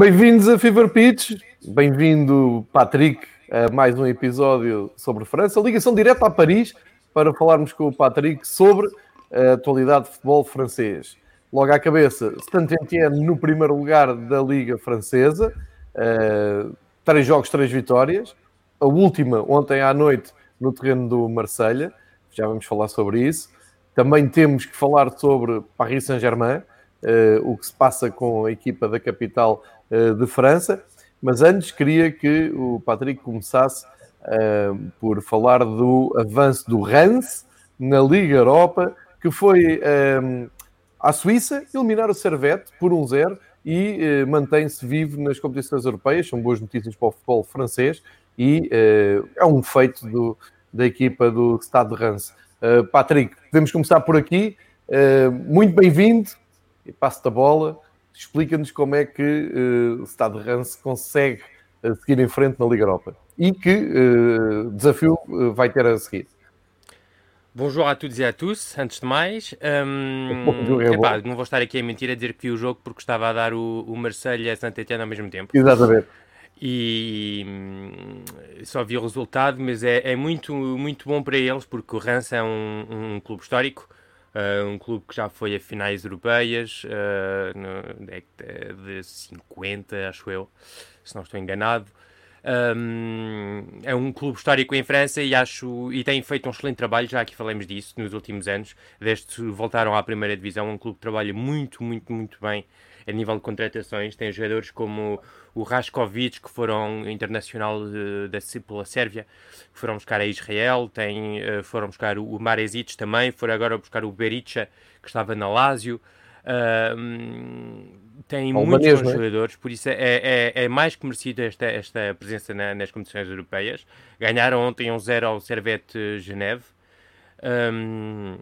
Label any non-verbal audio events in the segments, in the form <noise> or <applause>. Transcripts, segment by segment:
Bem-vindos a Fever Pitch, bem-vindo Patrick a mais um episódio sobre França. Ligação direta a Paris para falarmos com o Patrick sobre a atualidade de futebol francês. Logo à cabeça, Saint-Étienne no primeiro lugar da Liga Francesa, uh, três jogos, três vitórias. A última ontem à noite no terreno do Marselha, já vamos falar sobre isso. Também temos que falar sobre Paris Saint-Germain, uh, o que se passa com a equipa da capital de França. Mas antes queria que o Patrick começasse uh, por falar do avanço do Reims na Liga Europa, que foi à Suíça eliminar o Servette por 1-0 e mantém-se vivo nas competições europeias. São boas notícias para o futebol francês e é um feito do, da equipa do Stade de. Uh, Patrick, podemos começar por aqui. Uh, muito bem-vindo passo-te a bola. Explica-nos como é que uh, o Stade de Reims consegue seguir em frente na Liga Europa e que desafio vai ter a seguir. Bonjour a todos e a tous, antes de mais. <laughs> Um, epá, não vou estar aqui a mentir a dizer que vi o jogo porque estava a dar o, o Marseille e a Saint-Etienne ao mesmo tempo. Exatamente e hum, só vi o resultado, mas é, é, muito, muito bom para eles porque o Rance é um, um clube histórico, uh, um clube que já foi a finais europeias uh, no década de 50, acho eu, se não estou enganado. Um, é um clube histórico em França e acho e tem feito um excelente trabalho, já aqui falamos disso nos últimos anos, desde que voltaram à primeira divisão, um clube que trabalha muito, muito, muito bem a nível de contratações. Tem jogadores como o Raskovic, que foram internacional da, pela Sérvia, que foram buscar a Israel, tem, uh, foram buscar o, Marezic também, foram agora buscar o Bericha, que estava na Lazio. Uh, tem Ao muitos bons é? jogadores, por isso é, é, é, mais que merecido esta, esta presença na, nas competições europeias. Ganharam ontem um 0 ao Servette Geneve. Um,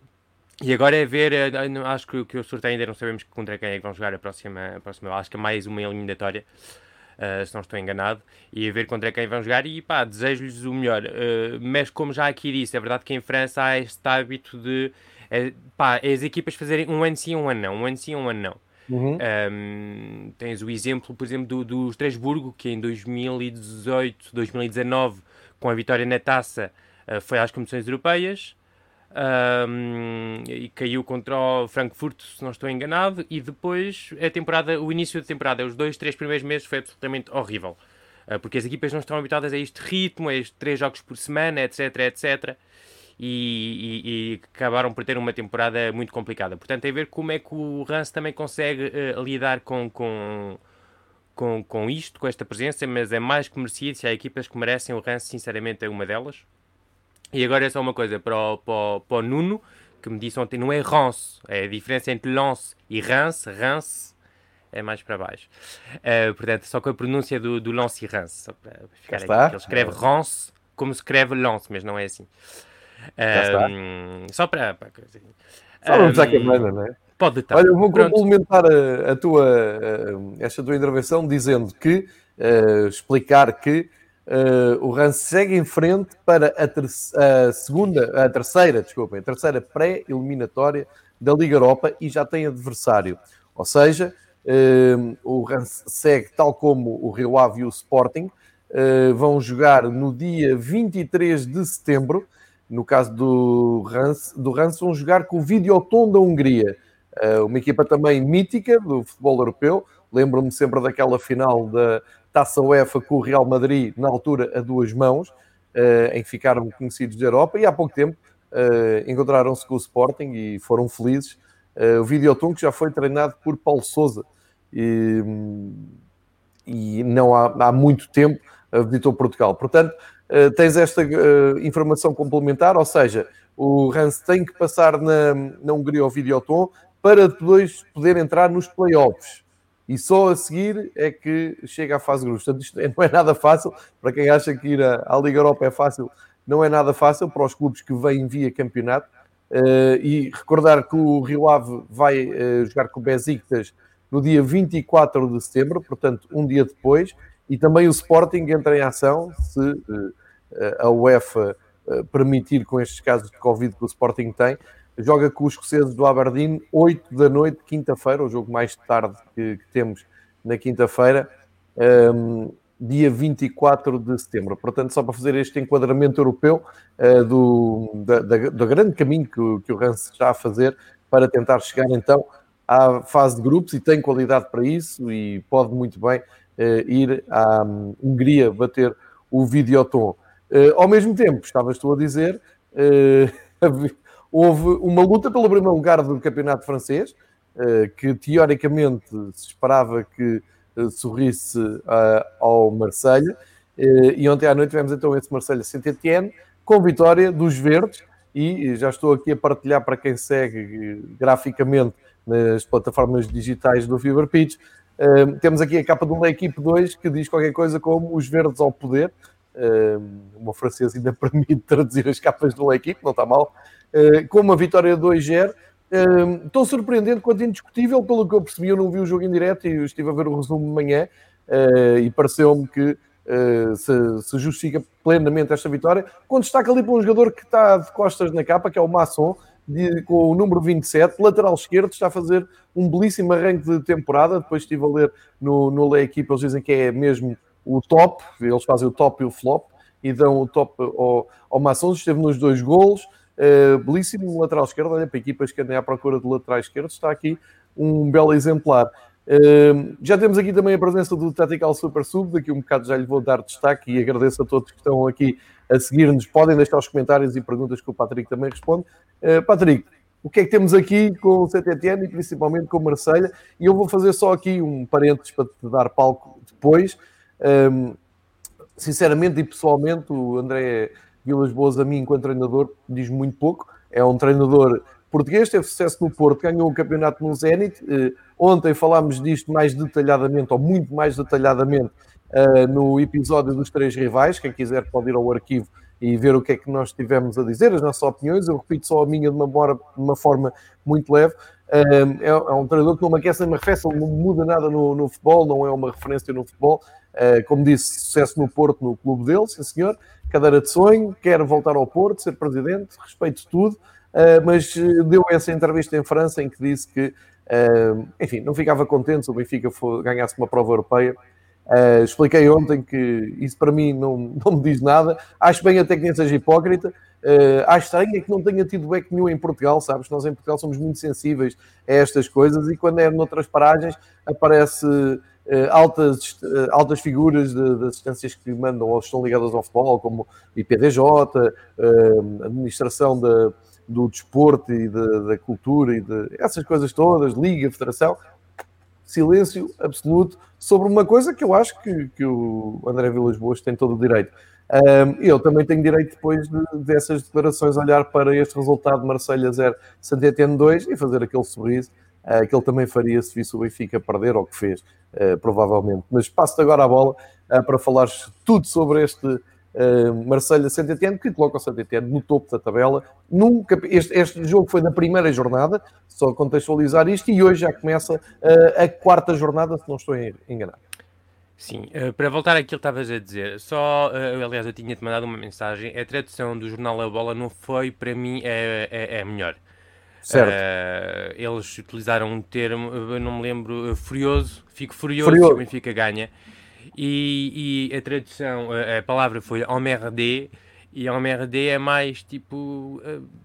e agora é ver, eh, acho que, que o sorteio ainda não sabemos contra quem é que vão jogar a próxima, a próxima acho que é mais uma eliminatória, uh, se não estou enganado, e a ver contra quem vão jogar e pá, desejo-lhes o melhor. Uh, mas como já aqui disse, é verdade que em França há este hábito de é, pá, as equipas fazerem um ano sim, um ano não, um ano sim, um ano não. Uhum. Um, tens o exemplo, por exemplo, do, do Estrasburgo, que em 2018, 2019, com a vitória na taça, uh, foi às competições europeias um, e caiu contra o Frankfurt, se não estou enganado, e depois a temporada, o início da temporada, os dois, três primeiros meses foi absolutamente horrível, uh, porque as equipas não estão habituadas a este ritmo, a estes três jogos por semana, etc, etc, e, e, e, acabaram por ter uma temporada muito complicada. Portanto, é ver como é que o Rance também consegue uh, lidar com, com, com, com isto, com esta presença, mas é mais que merecido, se há equipas que merecem, o Rance sinceramente é uma delas. E agora é só uma coisa para o, para o, para o Nuno, que me disse ontem, não é Rance, é a diferença entre Lance e Rance, Rance é mais para baixo. Uh, portanto, só com a pronúncia do, do Lance e Rance, só para ficar Está. Ele escreve Rance como se escreve Lance, mas não é assim. Uh, só para... para assim. Só vamos um, à câmera, não é? Pode estar. Olha, eu vou Pronto. complementar a, a, tua, a, esta tua intervenção dizendo que, uh, explicar que Uh, o Rance segue em frente para a, a, segunda, a terceira, desculpem, a terceira pré-eliminatória da Liga Europa e já tem adversário. Ou seja, uh, o Rance segue tal como o Rio Ave e o Sporting, uh, vão jogar no dia 23 de setembro. No caso do Rance, do Rance vão jogar com o Videoton da Hungria, uma equipa também mítica do futebol europeu. Lembro-me sempre daquela final da, Taça UEFA com o Real Madrid, na altura a duas mãos, uh, em que ficaram conhecidos da Europa, e há pouco tempo uh, encontraram-se com o Sporting e foram felizes uh, o Videoton, que já foi treinado por Paulo Souza e, e não há, há muito tempo visitou Portugal. Portanto, tens esta informação complementar, ou seja, o Rans tem que passar na, na Hungria ao Videoton para depois poder entrar nos playoffs. E só a seguir é que chega à fase grupos. Portanto, isto não é nada fácil. Para quem acha que ir à, à Liga Europa é fácil, não é nada fácil para os clubes que vêm via campeonato. Uh, e recordar que o Rio Ave vai uh, jogar com o Besiktas no dia 24 de setembro, portanto, um dia depois, e também o Sporting entra em ação se uh, a UEFA permitir, com estes casos de Covid que o Sporting tem, joga com os escoceses do Aberdeen, 8 da noite, quinta-feira, o jogo mais tarde que, que temos na quinta-feira. Um, dia 24 de setembro. Portanto, só para fazer este enquadramento europeu uh, do, da, da, do grande caminho que, o, que o Rance está a fazer para tentar chegar então à fase de grupos e tem qualidade para isso e pode muito bem uh, ir à um, Hungria bater o Videoton. Uh, ao mesmo tempo, estavas tu a dizer, <laughs> houve uma luta pelo primeiro lugar do campeonato francês, que teoricamente se esperava que sorrisse uh, ao Marselha e ontem à noite tivemos então esse Marselha Saint-Etienne com vitória dos verdes. E já estou aqui a partilhar para quem segue graficamente nas plataformas digitais do Fever Pitch. Temos aqui a capa do da equipe 2 que diz qualquer coisa como os verdes ao poder. Uma francesa ainda <laughs> permite traduzir as capas do equipe, não está mal. Uh, com uma vitória 2-0 Uh, tão surpreendente quanto indiscutível, pelo que eu percebi, eu não vi o jogo em direto e estive a ver o resumo de manhã uh, e pareceu-me que uh, se, se, justifica plenamente esta vitória, com destaque ali para um jogador que está de costas na capa, que é o Masson, de, com o número 27, lateral esquerdo, está a fazer um belíssimo arranque de temporada. Depois estive a ler no, no Lei Equipa, eles dizem que é mesmo o top, eles fazem o top e o flop e dão o top ao, ao Masson, esteve nos dois golos. Uh, belíssimo lateral esquerdo, olha, para equipas que andem à procura de laterais esquerdos, está aqui um belo exemplar. Uh, já temos aqui também a presença do Tactical Super Sub, daqui um bocado já lhe vou dar destaque e agradeço a todos que estão aqui a seguir-nos. Podem deixar os comentários e perguntas que o Patrick também responde. Uh, Patrick, o que é que temos aqui com o CTTN e principalmente com o Marselha? E eu vou fazer só aqui um parênteses para te dar palco depois. Um, sinceramente e pessoalmente, o André Vilas Boas, a mim, enquanto treinador, diz muito pouco. É um treinador português, teve sucesso no Porto, ganhou o campeonato no Zenit. Uh, ontem falámos disto mais detalhadamente, ou muito mais detalhadamente, uh, no episódio dos três rivais. Quem quiser pode ir ao arquivo e ver o que é que nós tivemos a dizer, as nossas opiniões. Eu repito só a minha de uma, de uma forma muito leve. É, é, um treinador que não me aquece nem me arrefece, não muda nada no, no futebol, não é uma referência no futebol. Como disse, sucesso no Porto, no clube dele, sim senhor cadeira de sonho, quer voltar ao Porto, ser presidente, respeito tudo, uh, mas eh, deu essa entrevista em França em que disse que, enfim, não ficava contente se o Benfica ganhasse uma prova europeia. Expliquei ontem que isso para mim não, não me diz nada. Acho bem até que nem seja hipócrita. Uh, acho estranho é que não tenha tido back nenhum em Portugal, sabes? Nós em Portugal somos muito sensíveis a estas coisas e quando é noutras paragens aparece altas, uh, altas figuras de, de, assistências que mandam ou estão ligadas ao futebol, como IPDJ, uh, administração da, do desporto e de, da cultura e de essas coisas todas, Liga, Federação. Silêncio absoluto sobre uma coisa que eu acho que, que o André Vilas Boas tem todo o direito. Um, eu também tenho direito, depois de, dessas declarações, olhar para este resultado de Marselha 0, Santetene 2 e fazer aquele sorriso uh, que ele também faria se visse o Benfica perder, ou que fez, uh, provavelmente. Mas passo-te agora a bola uh, para falares tudo sobre este uh, Marselha Santetene, que coloca o Santetene no topo da tabela. Nunca, este, este, jogo foi na primeira jornada, só contextualizar isto, e hoje já começa a quarta jornada, se não estou enganado. Sim, para voltar àquilo que estavas a dizer, só, aliás, eu tinha-te mandado uma mensagem, a tradução do jornal A Bola não foi, para mim, é, é, é melhor. Certo. Uh, eles utilizaram um termo, eu não me lembro, furioso, fico furioso, furioso. se o Benfica ganha. E, e, a tradução, a, a palavra foi emmerdé, e emmerdé é mais tipo,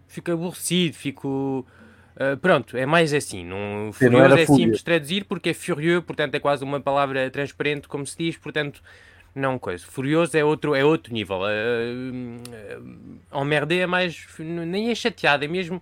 fico aborrecido, fico Uh, pronto, é mais assim. Não, furioso não é fúria. simples traduzir porque é furieux, portanto é quase uma palavra transparente, como se diz, portanto não coisa. Furioso é outro, é outro nível. Uh, uh, emmerdé é mais. nem é chateado, é mesmo.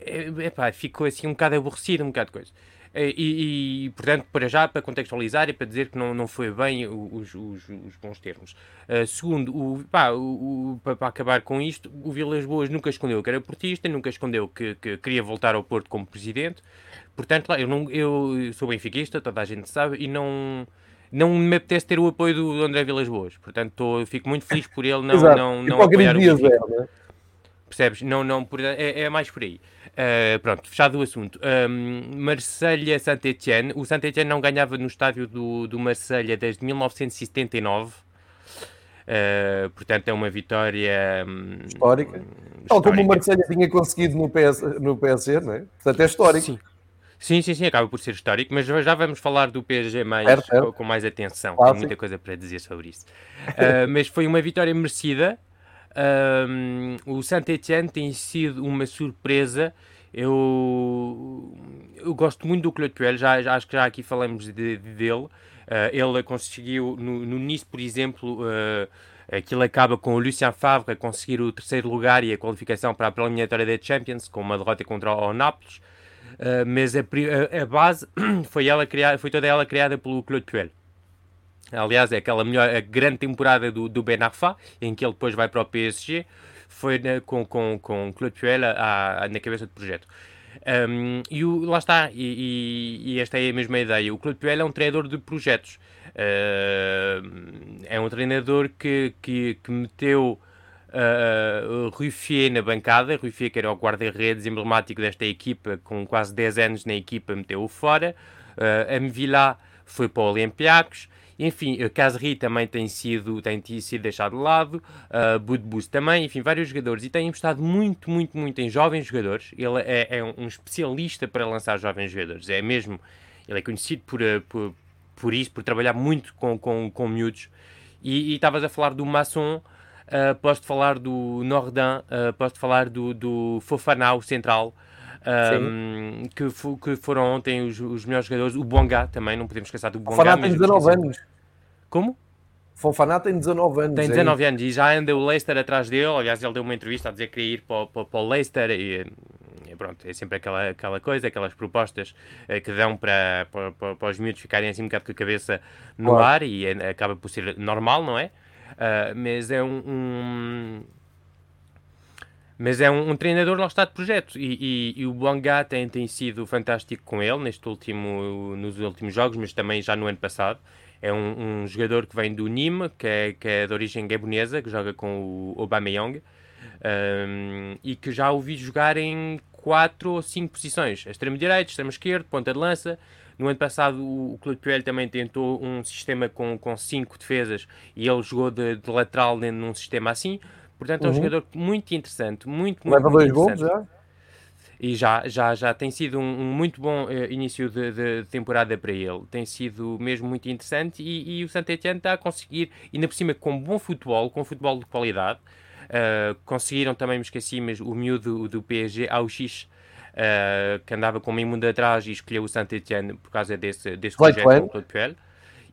Epá, ficou assim um bocado aborrecido, um bocado de coisa. E, e, portanto, para já, para contextualizar e para dizer que não, não foi bem os, os, os bons termos. Uh, segundo, o, pá, o, o, para, acabar com isto, o Vilas Boas nunca escondeu que era portista, nunca escondeu que, que queria voltar ao Porto como presidente. Portanto, eu, não, eu sou benfiquista, toda a gente sabe, e não, não me apetece ter o apoio do André Vilas Boas. Portanto, tô, fico muito feliz por ele não, não, não apoiar o Benfica. Né? Percebes? Não, não, é, é mais por aí. Uh, pronto, fechado o assunto. Um, Marselha-Saint-Etienne. O Saint-Etienne não ganhava no estádio do, do Marselha desde 1979. Uh, portanto, é uma vitória um, histórica. Tal como o Marselha tinha conseguido no, PS, no PSG, não é? Portanto, é histórico. Sim. Sim, sim, sim, acaba por ser histórico, mas já vamos falar do PSG mais, certo, certo. Com, com, mais atenção. Tem muita coisa para dizer sobre isso. Uh, mas foi uma vitória merecida. Um, o Saint-Etienne tem sido uma surpresa. Eu, eu gosto muito do Claude Puel, já, já, acho que já aqui falamos de, de dele. Uh, ele conseguiu, no, no Nice, por exemplo, uh, aquilo acaba com o Lucien Favre a conseguir o terceiro lugar e a qualificação para a preliminatória da Champions, com uma derrota contra o Nápoles. Uh, mas a, a, a, base <coughs> foi, ela criada, foi toda ela criada pelo Claude Puel. Aliás, é aquela melhor, a grande temporada do, do Ben Arfa, em que ele depois vai para o PSG, foi né, com, com, com Claude Puel a, a, na cabeça do projeto. Um, e o, lá está, e, e, e, esta é a mesma ideia. O Claude Puel é um treinador de projetos. Uh, é um treinador que, que, que meteu uh, Ruffier na bancada. Ruffier, que era o guarda-redes emblemático desta equipa, com quase 10 anos na equipa, meteu-o fora. Uh, Amvila foi para o Olympiacos. Enfim, Casri também tem sido, tem sido deixado de lado, uh, Budbus também, enfim, vários jogadores. E tem apostado muito, muito, muito em jovens jogadores. Ele é, é, um especialista para lançar jovens jogadores. É mesmo, ele é conhecido por, uh, por, por isso, por trabalhar muito com, com, com miúdos. E estavas a falar do Masson, uh, posso falar do Nordin, uh, posso falar do, do Fofanau Central. Um, que, que, foram ontem os, os, melhores jogadores. O Bonga também, não podemos esquecer do Bonga. O Fofaná tem 19 anos. Como? Fofaná tem 19 anos. Tem 19 é anos e já anda o Leicester atrás dele. Aliás, ele deu uma entrevista a dizer que queria ir para, para, para o Leicester e, e, pronto, é sempre aquela, aquela coisa, aquelas propostas eh, que dão para, para, para, os miúdos ficarem assim um bocado com a cabeça no claro. ar e é, acaba por ser normal, não é? Uh, mas é um, um mas é um, um, treinador lá está de projeto e, e, e o Bongá tem, tem sido fantástico com ele neste último, nos últimos jogos, mas também já no ano passado. É um, um jogador que vem do Nîmes, que é, que é de origem gabonesa, que joga com o Aubameyang um, e que já o vi jogar em quatro ou cinco posições: extremo-direito, extremo-esquerdo, ponta de lança. No ano passado, o Claude Puel também tentou um sistema com, com cinco defesas e ele jogou de, de lateral num sistema assim. Portanto, é um uhum. jogador muito interessante, muito, muito, Leva muito dois gols já? E já, já, já tem sido um, um muito bom uh, início de, de, temporada para ele. Tem sido mesmo muito interessante e, e o Saint-Etienne está a conseguir, ainda por cima com bom futebol, com futebol de qualidade. Uh, conseguiram também, me esqueci, mas o miúdo do PSG, Auxix, uh, que andava com o mundo atrás e escolheu o Saint-Etienne por causa desse, desse projeto com o Claude Puel.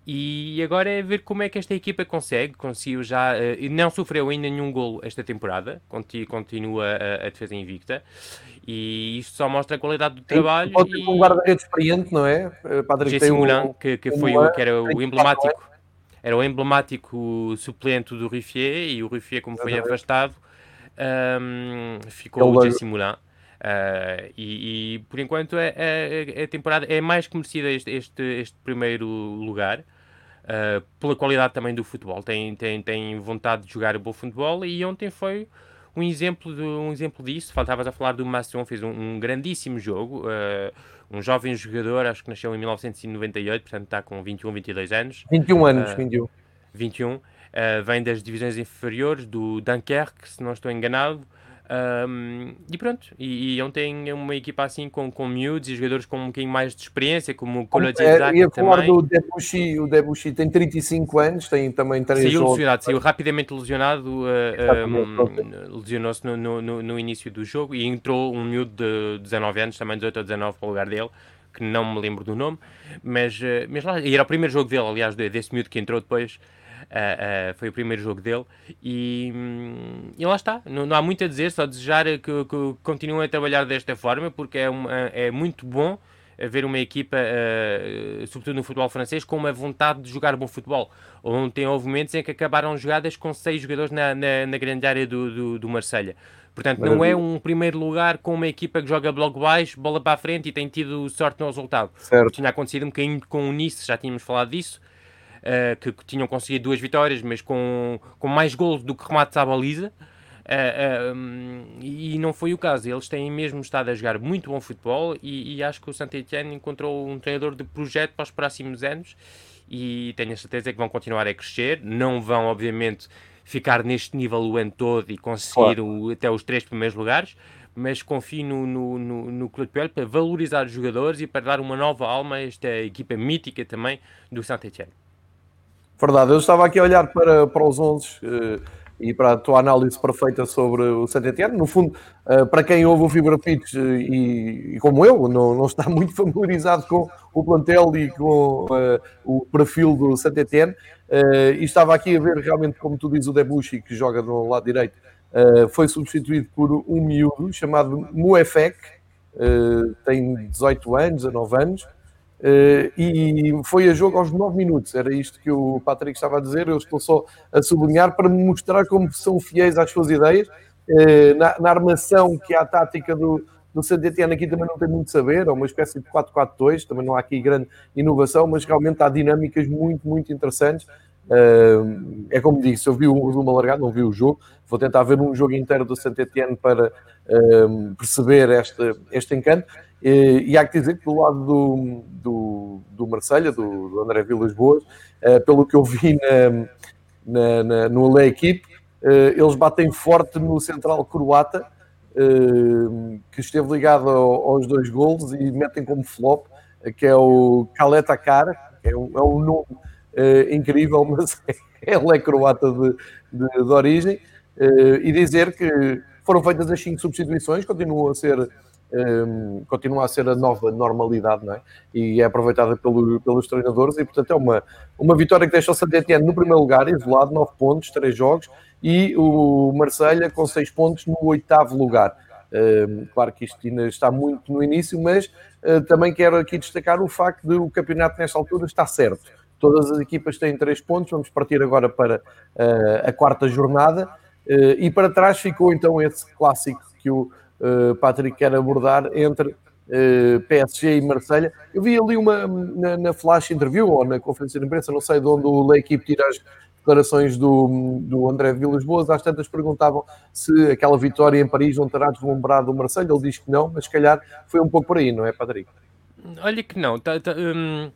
E agora é ver como é que esta equipa consegue. Conseguiu já. Uh, não sofreu ainda nenhum golo esta temporada. Continua a, a defesa invicta. E isto só mostra a qualidade do trabalho. Pode ter e... um guarda-redes experiente, não é? Eh, Padre Jesse Moulin, que, que, foi o, que era o emblemático. Era o emblemático suplente do Ruffier. E o Ruffier, como foi afastado, um, ficou o Jesse Moulin. Uh, e, e, por enquanto é, é, é, a temporada é mais que merecida este, este, este primeiro lugar uh, pela qualidade também do futebol. Tem, tem, tem vontade de jogar bom futebol e ontem foi um exemplo, de, um exemplo disso. Faltavas a falar do Masson, fez um, um grandíssimo jogo. Uh, um jovem jogador, acho que nasceu em 1998, portanto está com 21, 22 anos. 21 anos, uh, 21. 21. Uh, vem das divisões inferiores do Dunkerque, se não estou enganado. Um, e pronto, e, e ontem uma equipa assim com, com miúdos e jogadores com um bocadinho mais de experiência, como o Kolo é, Ia falar do Debuchy, o Debuchy tem 35 anos, tem também três Saiu lesionado, saiu rapidamente lesionado, uh, um, lesionou-se no, no, no, início do jogo e entrou um miúdo de 19 anos, também 18 ou 19 para o lugar dele, que não me lembro do nome, mas, mas lá, e era o primeiro jogo dele, aliás, desse miúdo que entrou depois. Uh, uh, foi o primeiro jogo dele e, hum, e lá está, não, não, há muito a dizer, só desejar que, que continuem a trabalhar desta forma porque é, uma, é muito bom ver uma equipa, uh, sobretudo no futebol francês, com uma vontade de jogar bom futebol. Ontem houve momentos em que acabaram jogadas com seis jogadores na, na, na grande área do, do, do Marselha. Portanto, não é um primeiro lugar com uma equipa que joga bloco baixo, bola para a frente e tem tido sorte no resultado. Certo. Tinha acontecido um bocadinho com o Nice, já tínhamos falado disso, uh, que, que, tinham conseguido duas vitórias, mas com, com mais gols do que remates à baliza. Uh, uh, e não foi o caso. Eles têm mesmo estado a jogar muito bom futebol e, e acho que o Saint-Etienne encontrou um treinador de projeto para os próximos anos e tenho a certeza que vão continuar a crescer. Não vão, obviamente, ficar neste nível o ano todo e conseguir o, até os três primeiros lugares, mas confio no, no, no, no Clube de para valorizar os jogadores e para dar uma nova alma a esta equipa mítica também do Saint-Etienne. Verdade, eu estava aqui a olhar para, para os 11 uh, e para a tua análise perfeita sobre o Saint Etienne. No fundo, uh, para quem ouve o Fibra Pitch uh, e, e, como eu, não, não está <laughs> muito familiarizado com o plantel e com o perfil do Saint Etienne, e estava aqui a ver realmente, como tu dizes, o Debuchy, que joga no lado direito, foi substituído por um miúdo chamado Muefek, tem 18 anos, 19 anos, Uh, e foi a jogo aos 9 minutos, era isto que o Patrick estava a dizer. Eu estou só a sublinhar para mostrar como são fiéis às suas ideias. Uh, na, na, armação, que é a tática do, do Santetiano, aqui também não tem muito saber, é uma espécie de 4-4-2, também não há aqui grande inovação, mas realmente há dinâmicas muito, muito interessantes. Uh, é como disse, eu vi o resumo alargado, não vi o jogo. Vou tentar ver um jogo inteiro do Saint-Etienne para perceber este, este encanto. E, e, há que dizer que do lado do, do, do Marselha, do, do André Vilas Boas, uh, pelo que eu vi na, na, na, no Lei Equipe, uh, eles batem forte no central croata, uh, que esteve ligado ao, aos dois golos e metem como flop, que é o Kaleta Cara, é um, é um nome incrível, <laughs> mas ele é croata de, de, de origem, e dizer que foram feitas as cinco substituições, continuam a ser um, continua a ser a nova normalidade, não é? E é aproveitada pelo, pelos treinadores e, portanto, é uma, uma vitória que deixa o saint no primeiro lugar, isolado, 9 pontos, 3 jogos, e o Marselha com 6 pontos no oitavo lugar. Um, claro que isto ainda está muito no início, mas uh, também quero aqui destacar o facto de o campeonato nesta altura está certo. Todas as equipas têm 3 pontos, vamos partir agora para uh, a quarta jornada, uh, e para trás ficou então esse clássico que o uh, Patrick quer abordar entre uh, eh, PSG e Marselha. Eu vi ali uma na, na, flash interview ou na conferência de imprensa, não sei de onde o L'Equipe tira as declarações do, do André Vilas Boas. Às tantas perguntavam se aquela vitória em Paris não terá deslumbrado o Marselha. Ele diz que não, mas se calhar foi um pouco por aí, não é, Patrick? Olha que não. Tá, tá, hum,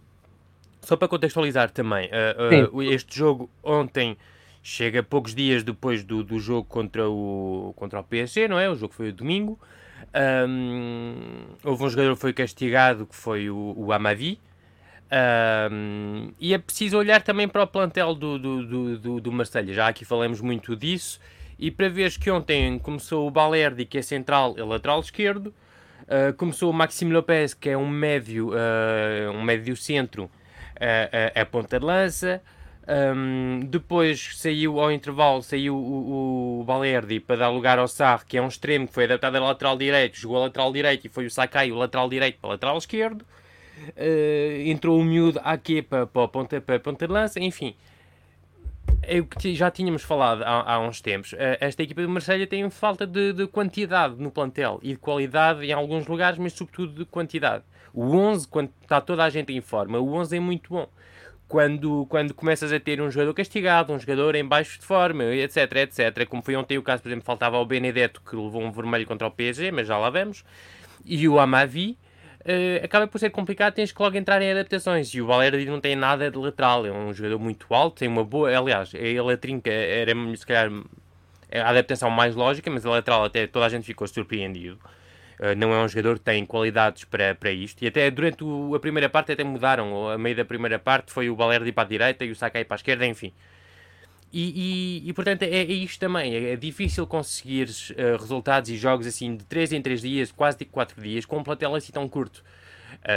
só para contextualizar também, uh, uh, este jogo ontem chega poucos dias depois do, do jogo contra o, contra o PSG, não é? O jogo foi o domingo. Um, houve um jogador que foi castigado, que foi o, o Amadi. Um, e é preciso olhar também para o plantel do, do, do, do, do Marselha. Já aqui falamos muito disso. E para ver que ontem começou o Balerdi, que é central e lateral esquerdo. Uh, começou o Maxime Lopes, que é um médio, uh, um médio centro, uh, a ponta de lança. Um, depois saiu ao intervalo, saiu o, o para dar lugar ao Sarr, que é um extremo que foi adaptado a lateral direito, jogou a lateral direito e foi o Sakai, o lateral direito para lateral esquerdo. Uh, entrou o miúdo aqui para, para, ponta, para ponta de lança, enfim. É o que já tínhamos falado há, há uns tempos. Uh, esta equipa de Marselha tem falta de, de, quantidade no plantel e de qualidade em alguns lugares, mas sobretudo de quantidade. O 11, quando está toda a gente em forma, o 11 é muito bom quando, quando começas a ter um jogador castigado, um jogador em baixo de forma, etc, etc. Como foi ontem o caso, por exemplo, faltava o Benedetto que levou um vermelho contra o PSG, mas já lá vamos, e o Amavi. Uh, acaba por ser complicado, tens que logo entrar em adaptações. E o Valério não tem nada de lateral, é um jogador muito alto, tem uma boa. Aliás, ele a trinca era se calhar a adaptação mais lógica, mas a lateral até toda a gente ficou surpreendido. Eh, não é um jogador que tem qualidades para, para isto. E até durante o, a primeira parte até mudaram. A meio da primeira parte foi o Balerdi para a direita e o Sakai para a esquerda, enfim. E, e, e, portanto é, é, isto também, é, é difícil conseguir uh, resultados e jogos assim de 3 em 3 dias, quase de 4 dias, com um plantel assim tão curto.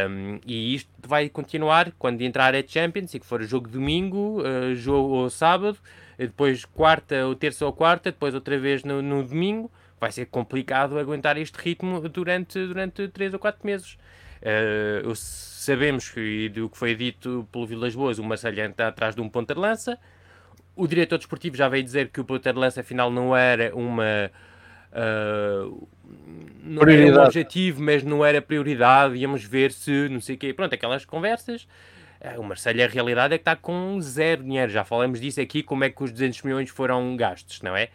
Um, e isto vai continuar quando entrar a Champions e que for jogo domingo, uh, jogo ou sábado, depois quarta ou terça ou quarta, depois outra vez no, no domingo. Vai ser complicado aguentar este ritmo durante, durante 3 ou 4 meses. Uh, sabemos que, do que foi dito pelo Vilas Boas, o Marselha está atrás de um ponta de lança. O diretor desportivo já veio dizer que o ponta de lança afinal não era uma. Uh, não era um objetivo, mas não era prioridade. Íamos ver se não sei o quê. Pronto, aquelas conversas. Uh, o Marselha, a realidade é que está com zero dinheiro. Já falamos disso aqui, como é que os 200 milhões foram gastos, não é?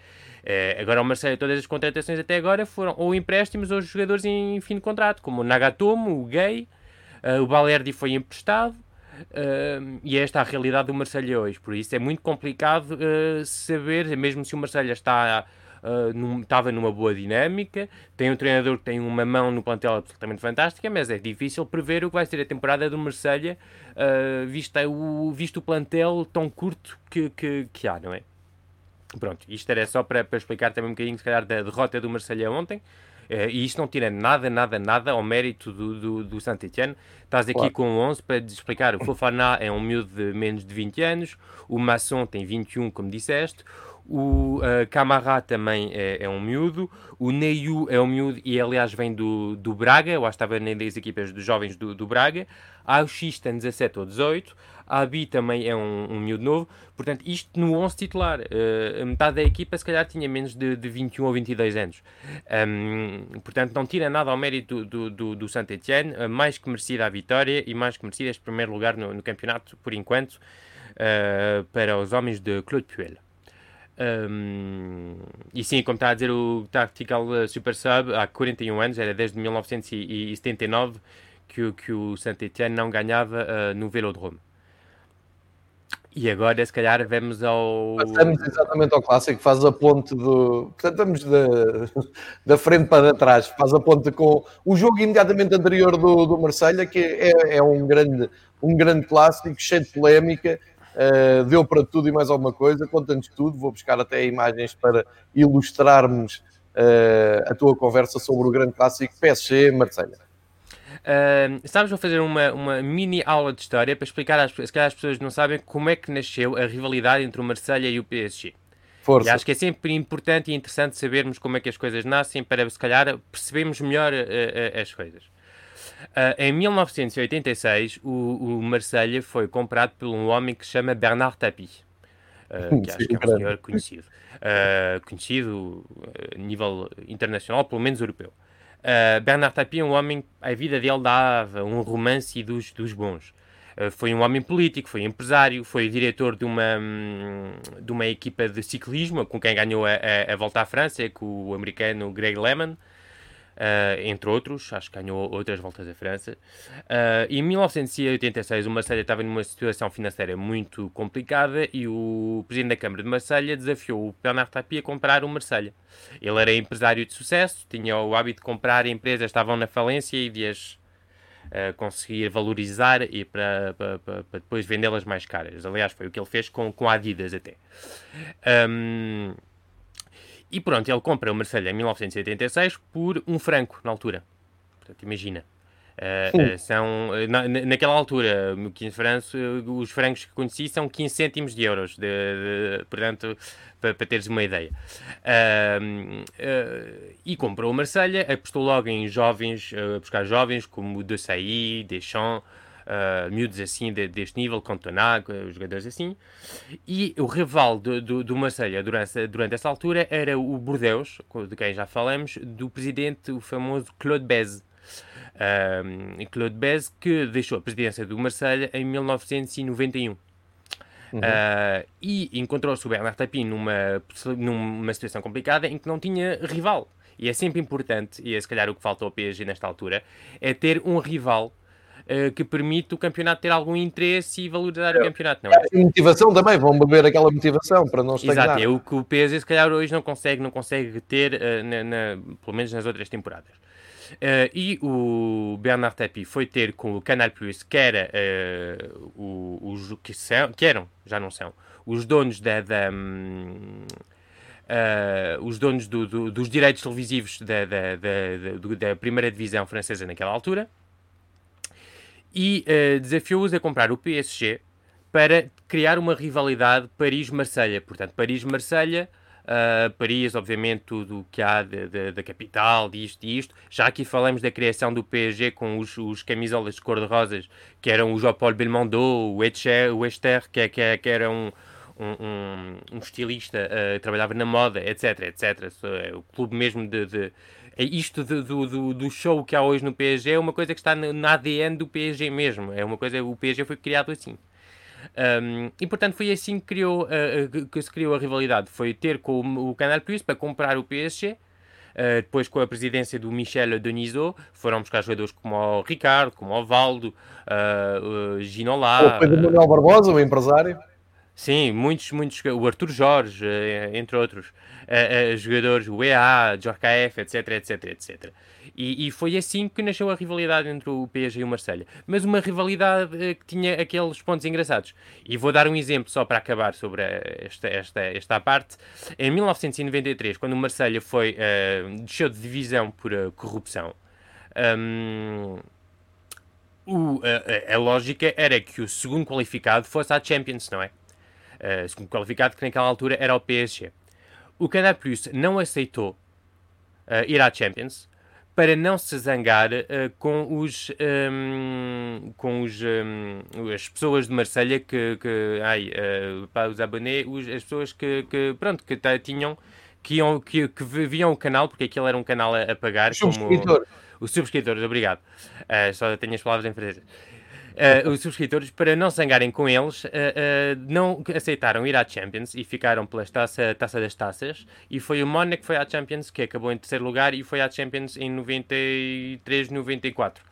Uh, agora, o Marselha, todas as contratações até agora foram ou empréstimos ou jogadores em fim de contrato, como o Nagatomo, o Gay. Uh, o Balerdi foi emprestado uh, e esta é a realidade do Marselha hoje. Por isso é muito complicado uh, saber, mesmo se o Marselha está. Uh, num, estava numa boa dinâmica, tem um treinador que tem uma mão no plantel absolutamente fantástica, mas é difícil prever o que vai ser a temporada do Marselha, visto, o, visto o plantel tão curto que, que, que há, não é? Pronto, isto era só para, para explicar também um bocadinho, se calhar, da derrota do Marselha ontem. Uh, e isto não tira nada, nada, nada ao mérito do, do, do Saint-Etienne. Estás aqui claro. com 11 para explicar. O Fofana é um miúdo de menos de 20 anos, o Masson tem 21, como disseste, o uh, Camará também é, é, um miúdo, o Neyu é um miúdo e aliás vem do, do Braga, eu acho que estava nem das equipas dos jovens do, do Braga. A X tem 17 ou 18, a Abi também é um, um miúdo novo. Portanto, isto no 11 titular. Uh, metade da equipa, se calhar, tinha menos de, de 21 ou 22 anos. Um, portanto, não tira nada ao mérito do, do, do Saint-Etienne. Uh, mais que merecida a vitória e mais que merecida este primeiro lugar no, no campeonato, por enquanto, uh, para os homens de Claude Puel. Um, e sim, como está a dizer o Tactical Super Sub, há 41 anos, era desde 1979 que, que o Saint-Etienne não ganhava uh, no Velodrome. E agora, se calhar, vamos ao. Passamos exatamente ao clássico, faz a ponte do. Portanto, estamos da, da frente para trás, faz a ponte com o jogo imediatamente anterior do, do Marselha, que é, é um, grande, um grande clássico, cheio de polémica, uh, deu para tudo e mais alguma coisa. Conta-nos tudo, vou buscar até imagens para ilustrarmos uh, a tua conversa sobre o grande clássico PSG-Marselha. Uh, estamos a fazer uma, uma mini aula de história para explicar, às, se calhar as pessoas não sabem, como é que nasceu a rivalidade entre o Marselha e o PSG. Força. E acho que é sempre importante e interessante sabermos como é que as coisas nascem para, se calhar, percebermos melhor uh, uh, as coisas. Uh, em 1986, o, o Marselha foi comprado por um homem que se chama Bernard Tapie, uh, <laughs> que acho que é um senhor conhecido, uh, conhecido a nível internacional, pelo menos europeu. Uh, Bernard Tapie é um homem, a vida dele dava um romance dos, dos bons. Uh, foi um homem político, foi empresário, foi diretor de uma, hum, de uma equipa de ciclismo com quem ganhou a, a, a volta à França, com o americano Greg LeMond. Uh, entre outros, acho que ganhou outras voltas à França. Uh, em 1986, o Marselha estava numa situação financeira muito complicada e o presidente da Câmara de Marselha desafiou o Bernard Tapie a comprar o Marselha. Ele era empresário de sucesso, tinha o hábito de comprar empresas que estavam na falência e de as uh, conseguir valorizar e para, para depois vendê-las mais caras. Aliás, foi o que ele fez com, com a Adidas até. Um, e pronto, ele compra o Marselha em 1986 por um franco na altura. Portanto, imagina. Uh, uh, são, na, naquela altura, 15 francos, os francos que conheci são 15 cêntimos de euros, de, de, portanto, para, para teres uma ideia. Uh, e comprou o Marselha, apostou logo em jovens, a buscar jovens como Desailly, Deschamps, uh, miúdos assim de, deste nível, Cantona, os jogadores assim. E o rival do, do, do Marselha durante, durante essa altura era o Bordeaux, de quem já falamos, do presidente, o famoso Claude Bez. Uh, Claude Bez, que deixou a presidência do Marselha em 1991. Uhum. Uh, e encontrou-se o Bernard Tapie numa, numa situação complicada em que não tinha rival. E é sempre importante, e é se calhar o que falta ao PSG nesta altura, é ter um rival uh, que permite o campeonato ter algum interesse e valorizar é, o campeonato, não é? E motivação também, vão beber aquela motivação para não estagnar. Exato, é o que o PSG se calhar hoje não consegue, não consegue ter, uh, na, na, pelo menos nas outras temporadas. Uh, e o Bernard Tapie foi ter com o Canal Plus, que era uh, os que, são, que eram, já não são, os donos da, da um, uh, os donos do, do, dos direitos televisivos da, da, da, da, primeira divisão francesa naquela altura. E uh, desafiou-os a comprar o PSG para criar uma rivalidade Paris-Marselha. Portanto, Paris-Marselha, uh, Paris, obviamente, tudo o que há da capital, disto e isto. Já aqui falamos da criação do PSG com os, os camisolas de cor-de-rosas, que eram o Jean-Paul Belmondo, o Etcher, o Ester, que, que, que era um, um, um, estilista, uh, trabalhava na moda, etc, etc. É o clube mesmo de, de isto de, do, do, do, show que há hoje no PSG é uma coisa que está no, ADN do PSG mesmo. É uma coisa, o PSG foi criado assim. Um, e portanto foi assim que, criou, uh, que se criou a rivalidade. Foi ter com o, o Canal Plus para comprar o PSG. Uh, depois, com a presidência do Michel Denisot, foram buscar jogadores como o Ricardo, como o Valdo, uh, uh, Ginola. Pedro Manuel Barbosa, o empresário. Sim, muitos, muitos. O Arthur Jorge, entre outros uh, uh, jogadores, o EA, JKF, etc, etc, etc. E, e, foi assim que nasceu a rivalidade entre o PSG e o Marselha. Mas uma rivalidade uh, que tinha aqueles pontos engraçados. E vou dar um exemplo só para acabar sobre esta, esta, esta parte. Em 1993, quando o Marselha foi, desceu de divisão por corrupção, um, o, a, a, lógica era que o segundo qualificado fosse a Champions, não é? Uh, segundo qualificado que naquela altura era o PSG o Canal Plus não aceitou uh, ir à Champions para não se zangar uh, com os um, com os um, as pessoas de Marselha que, que ai para os abonnés os, as pessoas que, que pronto que tinham que, iam, que, que viam o canal porque aquilo era um canal a, a pagar subscritor. como os subscritores obrigado. Uh, só tenho as palavras em francês uh, os subscritores, para não zangarem com eles, uh, uh, não aceitaram ir à Champions e ficaram pela taça, taça das taças. E foi o Mónaco que foi à Champions, que acabou em terceiro lugar, e foi à Champions em 93, 94.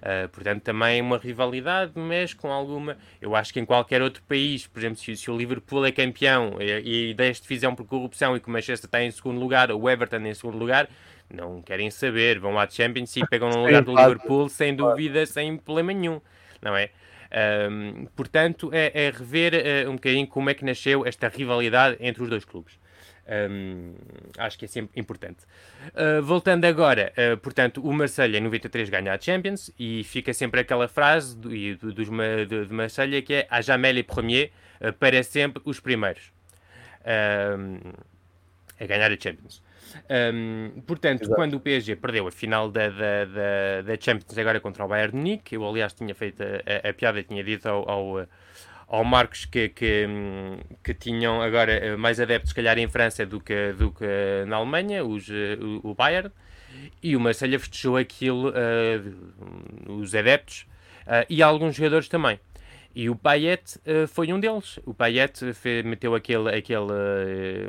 Uh, portanto, também uma rivalidade, mas com alguma. Eu acho que em qualquer outro país, por exemplo, se, se o Liverpool é campeão e, e desta divisão por corrupção e que o Manchester está em segundo lugar, ou o Everton em segundo lugar, não querem saber, vão à Champions e pegam no lugar do Liverpool sem dúvida, sem problema nenhum não é? Um, portanto, é, é rever uh, um bocadinho como é que nasceu esta rivalidade entre os dois clubes. Um, acho que é sempre importante. Uh, voltando agora, uh, portanto, o Marselha em 93 ganha a Champions e fica sempre aquela frase do, do, dos, de, de Marselha que é a jamais les premiers, uh, para sempre os primeiros a ganhar a Champions. Um, portanto, Exato. quando o PSG perdeu a final da, da, da, da, Champions agora contra o Bayern Munique, eu aliás tinha feito a, a, a piada tinha dito ao, ao, ao Marcos que, que, que, tinham agora mais adeptos, se calhar, em França do que, do que na Alemanha, os, o, o Bayern, e o Marselha festejou aquilo, uh, os adeptos, uh, e alguns jogadores também. E o Payet uh, foi um deles. O Payet meteu aquele, aquele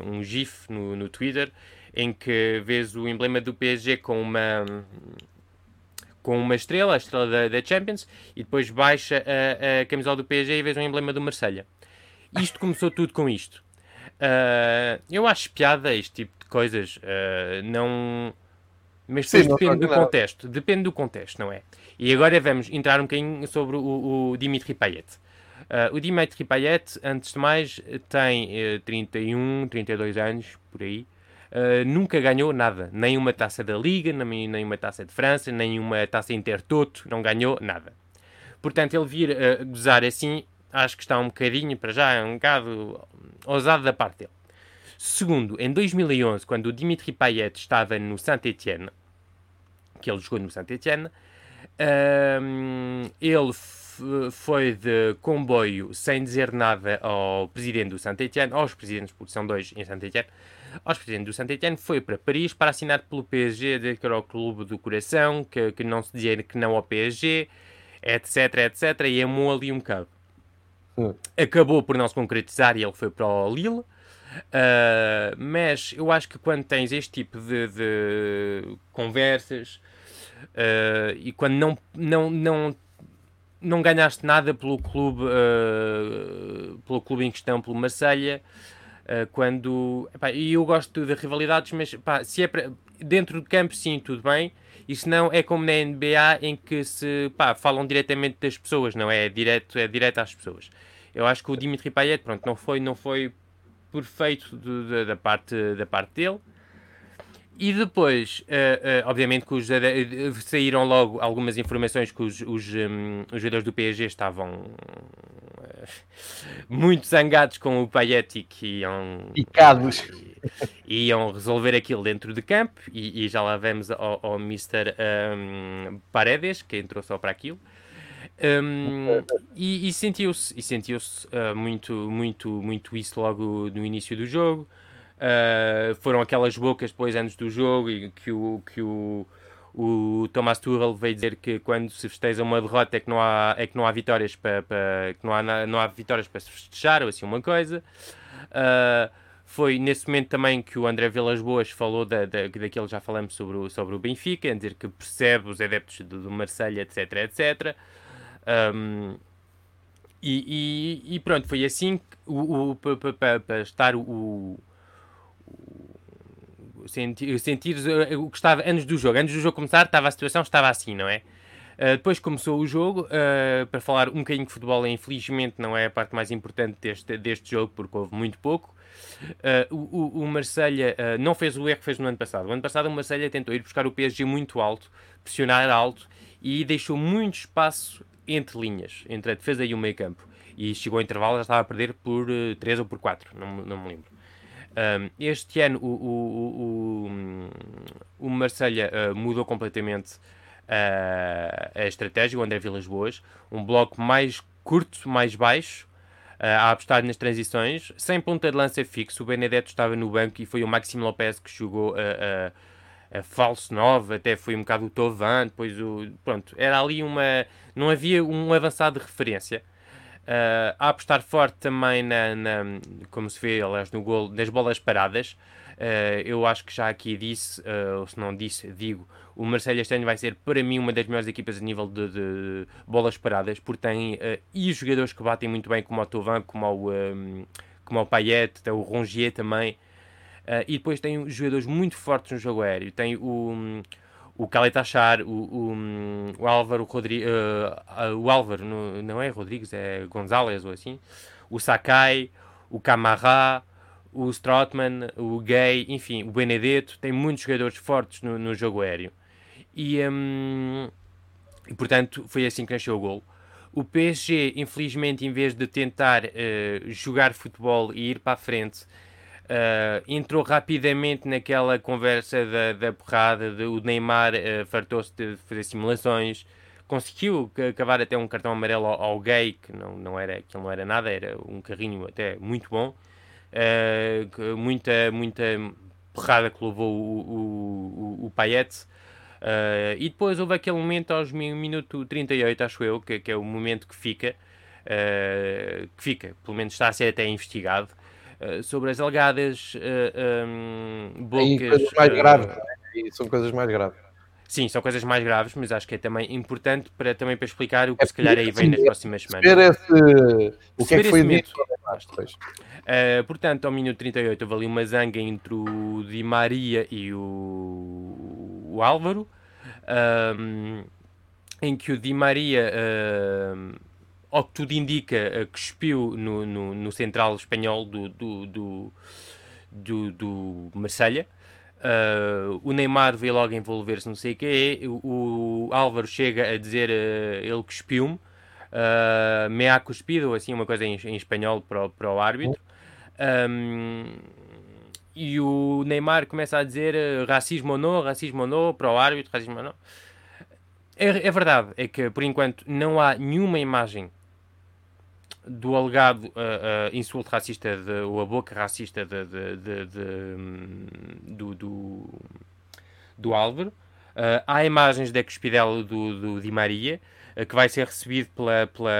um GIF no, no Twitter em que vês o emblema do PSG com uma com uma estrela, a estrela da, da Champions, e depois baixa a, a, camisola do PSG e vês um emblema do Marselha. Isto começou tudo com isto. Uh, eu acho piada este tipo de coisas. Uh, não. Mas depois Sim, depende do contexto. Depende do contexto, não é? E agora vamos entrar um bocadinho sobre o, o Dimitri Payet. Uh, o Dimitri Payet, antes de mais, tem uh, 31, 32 anos, por aí uh, nunca ganhou nada. Nem uma taça da Liga, nem, uma taça de França, nem uma taça Intertoto, não ganhou nada. Portanto, ele vir uh, gozar assim, acho que está um bocadinho, para já, é um bocado ousado da parte dele. Segundo, em 2011, quando o Dimitri Payet estava no Saint-Étienne, que ele jogou no Saint-Étienne, uh, ele foi de comboio sem dizer nada ao presidente do Saint-Étienne, aos presidentes, porque são dois em Saint-Étienne, aos presidentes do Saint-Étienne, foi para Paris para assinar pelo PSG, dizer que era o clube do coração, que, que não se dizia que não ao PSG, etc, etc, e amou ali um. Hum. Acabou por não se concretizar e ele foi para o Lille. Uh, mas eu acho que quando tens este tipo de, de conversas uh, e quando não, não, não, não ganhaste nada pelo clube, uh, pelo clube em questão, pelo Marselha, Uh, quando. E eu gosto de rivalidades, mas epá, se é pra, dentro do campo, sim, tudo bem. E se não, é como na NBA em que se falam diretamente das pessoas, não é? É direto, é direto às pessoas. Eu acho que o Dimitri Payet, pronto, não foi, não foi perfeito da, parte, da parte dele. e depois, uh, uh, obviamente, que os, saíram logo algumas informações que os, os, um, os jogadores do PSG estavam muito zangados com o Payet e que iam, Picados. iam resolver aquilo dentro de campo. E, e já lá vamos ao, ao Mr. Um, Paredes, que entrou só para aquilo. Um, e, e sentiu-se e sentiu-se muito, muito, muito isso logo no início do jogo. Uh, foram aquelas bocas depois antes do jogo e que o, que o, o Thomas Tuchel veio dizer que quando se festeja uma derrota é que não há, é que não há vitórias para, para que não há, não há vitórias para se festejar ou assim uma coisa. Uh, foi nesse momento também que o André Vilas Boas falou da, da, daquilo já falamos sobre o, sobre o Benfica, em dizer que percebe os adeptos do, do Marselha etc, etc. Um, e, e, e, pronto, foi assim que o, o para estar o, sentir, sentir eh, o que estava antes do jogo. Antes do jogo começar, estava a situação estava assim, não é? Uh, depois começou o jogo, uh, para falar um bocadinho de futebol, infelizmente não é a parte mais importante deste, deste jogo, porque houve muito pouco. Uh, o, o Marselha não fez o erro que fez no ano passado. O ano passado o Marselha tentou ir buscar o PSG muito alto, pressionar alto e deixou muito espaço entre linhas, entre a defesa e o meio campo. E chegou ao intervalo, já estava a perder por 3 ou por 4, não, não me lembro. Um, este ano o, o, o, o Marselha uh, mudou completamente uh, a estratégia, o André Vilas Boas, um bloco mais curto, mais baixo, uh, a apostar nas transições, sem ponta de lança fixo. O Benedetto estava no banco e foi o Máximo Lopes que jogou a, a, a falso 9, até foi um bocado o Tovan, depois o. Pronto, era ali uma. Não havia um avançado de referência. Uh, a apostar forte também na, na, como se vê, aliás, no gol, nas bolas paradas. Uh, eu acho que já aqui disse, uh, ou se não disse, digo, o Marcelo este ano vai ser para mim uma das melhores equipas a nível de, de bolas paradas, porque tem e jogadores que batem muito bem, como o Tovan, como o, um, como o Payet, tem o Rongier também, e depois tem jogadores muito fortes no jogo aéreo. Tem o, o Khaled o, o, o Álvaro Rodrigues, uh, o Álvaro, no, não é Rodrigues, é Gonzalez ou assim, o Sakai, o Camará, o Strootman, o Gay, enfim, o Benedetto, tem muitos jogadores fortes no, no jogo aéreo. E, um, e, portanto, foi assim que nasceu o gol. O PSG, infelizmente, em vez de tentar uh, jogar futebol e ir para a frente, Uh, entrou rapidamente naquela conversa da, da porrada, de, o Neymar uh, fartou-se de fazer simulações, conseguiu acabar até um cartão amarelo ao, ao, gay, que não, não, era, que não era nada, era um carrinho até muito bom, uh, muita, muita porrada que levou o, o, o, o Payet. E depois houve aquele momento aos minuto 38, acho eu, que, que é o momento que fica, que fica, pelo menos está a ser até investigado, sobre as alegadas uh, eh, um, ehm, bocas. E coisas mais graves, é? são coisas mais graves. Sim, são coisas mais graves, mas acho que é também importante para também para explicar o que é se calhar aí vem nas próximas semanas. Esse, o que é que foi dito? Uh, portanto, ao minuto 38 houve ali uma zanga entre o Di Maria e o, o Álvaro, um, ehm, em que o Di Maria uh, ao que tudo indica, uh, cuspiu no, no, no, central espanhol do, do, do, do, do Marselha. Uh, o Neymar veio logo envolver-se, não sei o quê. O, o Álvaro chega a dizer uh, ele cuspiu-me. Uh, me ha cuspido, assim, uma coisa em, em espanhol para, o, para o árbitro. Um, e o Neymar começa a dizer racismo ou não, racismo ou não, para o árbitro, racismo ou não. É, é verdade, é que por enquanto não há nenhuma imagem do alegado uh, uh, insulto racista de, ou a boca racista de, de, hum, do, do, do Álvaro. Uh, há imagens da cuspidela do, do Di Maria, que vai ser recebido pela, pela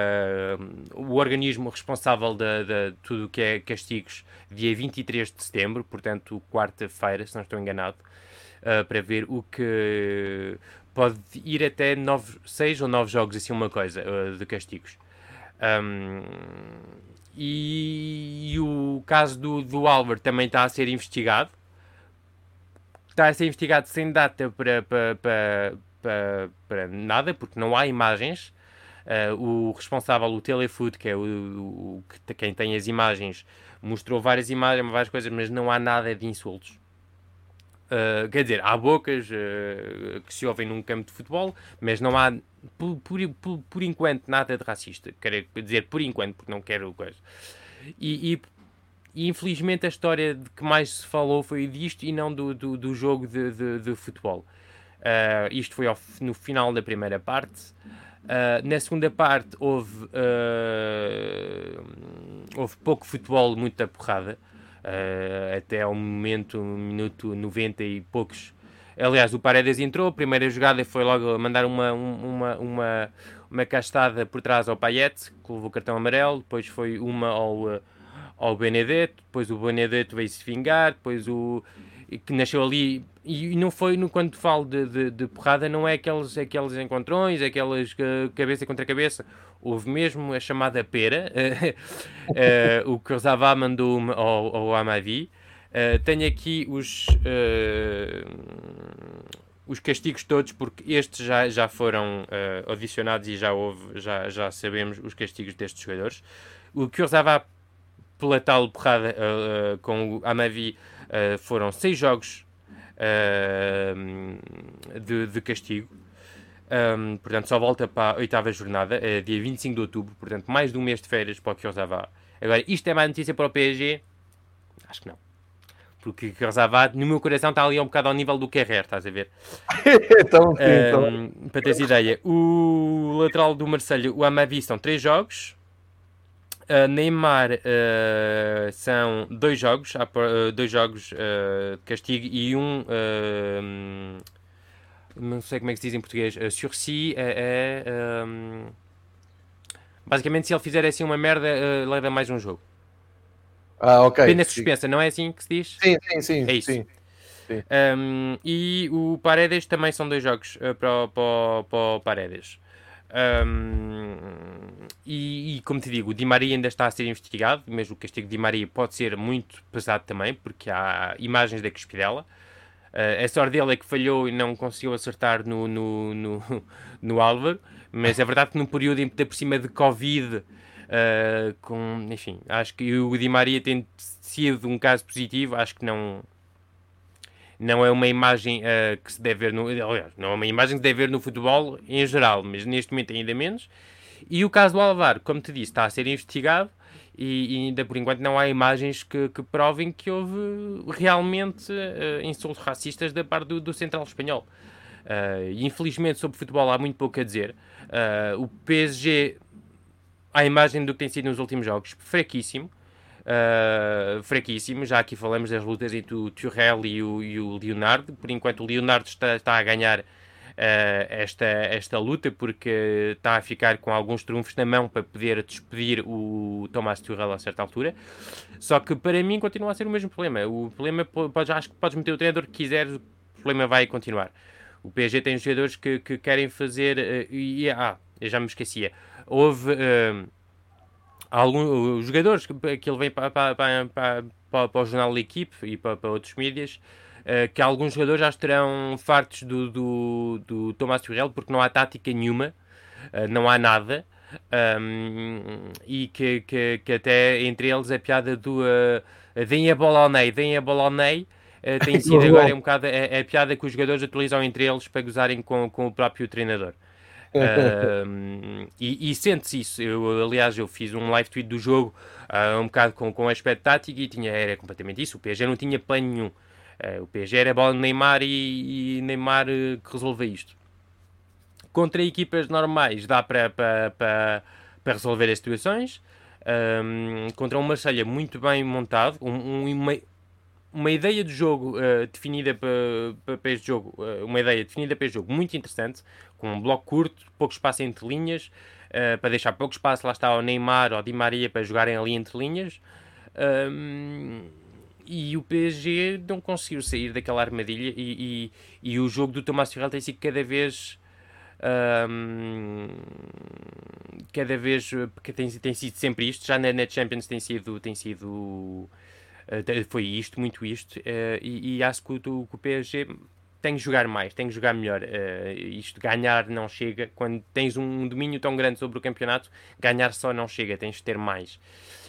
um, o organismo responsável de, de tudo que é castigos dia 23 de setembro, portanto, quarta-feira, se não estou enganado, para ver o que pode ir até nove, seis ou nove jogos, assim, uma coisa, de castigos. Um, e, e, o caso do, do Álvaro também está a ser investigado. Está a ser investigado sem data para, para, para, para, para nada, porque não há imagens. Uh, o responsável, o Telefood, que é o, o, que, quem tem as imagens, mostrou várias imagens, várias coisas, mas não há nada de insultos. Uh, quer dizer, há bocas uh, que se ouvem num campo de futebol, mas não há, por, por, por, enquanto, nada de racista. Quero dizer, por enquanto, porque não quero coisa. E, e, e, infelizmente a história de que mais se falou foi disto e não do, do, do jogo de, de, de futebol. Uh, isto foi ao, no final da primeira parte. na segunda parte houve, houve pouco futebol, muita porrada uh, até ao momento, minuto 90 e poucos. Aliás, o Paredes entrou, a primeira jogada foi logo mandar uma, uma, uma, uma castada por trás ao Payet, que levou o cartão amarelo, depois foi uma ao, eh, ao Benedetto, depois o Benedetto veio se vingar, depois o que nasceu ali e não foi no quando falo de, de, de, porrada não é aqueles aqueles encontrões aquelas cabeça contra cabeça. Houve mesmo a chamada pera uh, <laughs> o que Zavá mandou ao, ao Amadi uh, tenho aqui os os castigos todos porque estes já, já foram adicionados e já houve já, já sabemos os castigos destes jogadores. O Zavá pela tal porrada com o Amavi foram seis jogos uh, de, de, castigo. Um, portanto, só volta para a oitava jornada, uh, dia 25 de outubro. Portanto, mais de um mês de férias para o Kurzawa. Agora, isto é má notícia para o PSG? Acho que não. Porque Kurzawa, no meu coração, está ali um bocado ao nível do Kerrer, estás a ver? <laughs> então, sim, então. Um, para teres ideia, o lateral do Marselha, o Amavi, são três jogos. Uh, Neymar uh, são dois jogos, uh, dois jogos de castigo e um não sei como é que se diz em português, uh, sursi é, é um, basicamente se ele fizer assim uma merda leva mais um jogo. Ah, ok. Pena suspensa, não é assim que se diz? Sim, sim, sim. É isso. Sim. Um, e o Paredes também são dois jogos para, para, para o Paredes. Um, e, e, como te digo, o Di Maria ainda está a ser investigado, mas o castigo de Di Maria pode ser muito pesado também, porque há imagens da cuspidela. Uh, a sorte dele é que falhou e não conseguiu acertar no, no, no, <laughs> no Álvaro, mas é verdade que num período em, por cima de Covid, uh, com, enfim, acho que o Di Maria tem sido um caso positivo, acho que não, não é uma imagem uh, que se deve ver no. Aliás, não é uma imagem que se deve ver no futebol em geral, mas neste momento ainda menos. E o caso do Alvar, como te disse, está a ser investigado e, e ainda por enquanto não há imagens que, que provem que houve realmente uh, insultos racistas da parte do, do Central Espanhol. Uh, infelizmente, sobre futebol há muito pouco a dizer. O PSG, à imagem do que tem sido nos últimos jogos, fraquíssimo uh, fraquíssimo. Já aqui falamos das lutas entre o Turrell e o, e o Leonardo. Por enquanto, o Leonardo está, está a ganhar uh, esta, esta luta porque está a ficar com alguns trunfos na mão para poder despedir o Tomás Turrell a certa altura. Só que para mim continua a ser o mesmo problema. O problema, pode, acho que podes meter o treinador que quiseres, o problema vai continuar. O PSG tem jogadores que, que querem fazer. Uh, e, ah, eu já me esquecia. Houve. Uh, alguns jogadores que, ele vem para, para, para, para, para o jornal da equipe e para, para outros mídias, uh, que alguns jogadores já estarão fartos do, do, do Tomás Turrell porque não há tática nenhuma, uh, não há nada. Um, e que, que, que, até entre eles a piada do uh, deem a bola ao Ney, deem a bola ao Ney, uh, tem <laughs> sido agora um bocado a, a, piada que os jogadores atualizam entre eles para gozarem com, com o próprio treinador e, e sente-se isso. Eu, aliás, eu fiz um live tweet do jogo uh, um bocado com, com aspecto tático e tinha, era completamente isso. O PSG não tinha plano nenhum. Uh, o PSG era bola de Neymar e, e Neymar uh, que resolve isto. Contra equipas normais dá para, para, para, resolver as situações. Um, contra um Marselha muito bem montado, um, um, uma, uma ideia de jogo uh, definida para, para, este jogo, uh, uma ideia definida para este jogo muito interessante, com um bloco curto, pouco espaço entre linhas, uh, para deixar pouco espaço, lá está ao Neymar ou Di Maria para jogarem ali entre linhas. Um, e o PSG não conseguiu sair daquela armadilha e, e, e o jogo do Tomás Tuchel tem sido cada vez um, cada vez porque tem, tem sido sempre isto. Já na, na Champions tem sido tem sido uh, foi isto muito isto. Uh, e, e acho que o, o PSG tem que jogar mais, tem que jogar melhor. Uh, isto ganhar não chega. Quando tens um domínio tão grande sobre o campeonato, ganhar só não chega, tens de ter mais.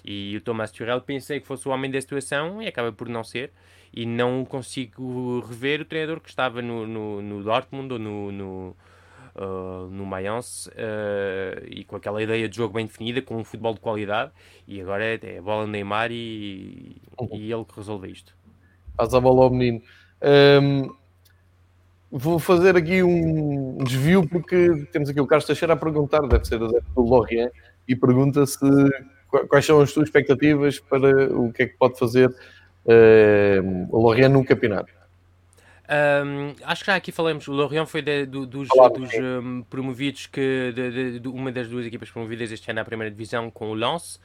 E o Thomas Tuchel pensei que fosse o homem da situação e acaba por não ser. E não consigo rever o treinador que estava no, no, no Dortmund ou no, no, uh, no Mayence uh, e com aquela ideia de jogo bem definida, com um futebol de qualidade. E agora é, é bola Neymar e, e ele que resolve isto. Faz a bola ao menino. Um, vou fazer aqui um desvio porque temos aqui o Carlos Teixeira a perguntar, deve ser do Lorient, e pergunta se quais são as tuas expectativas para o que é que pode fazer uh, o Lorient no campeonato. Um, acho que já aqui falamos, o Lorient foi de, do, dos, dos um, promovidos que de, de, uma das duas equipas promovidas este ano à primeira divisão com o Lens.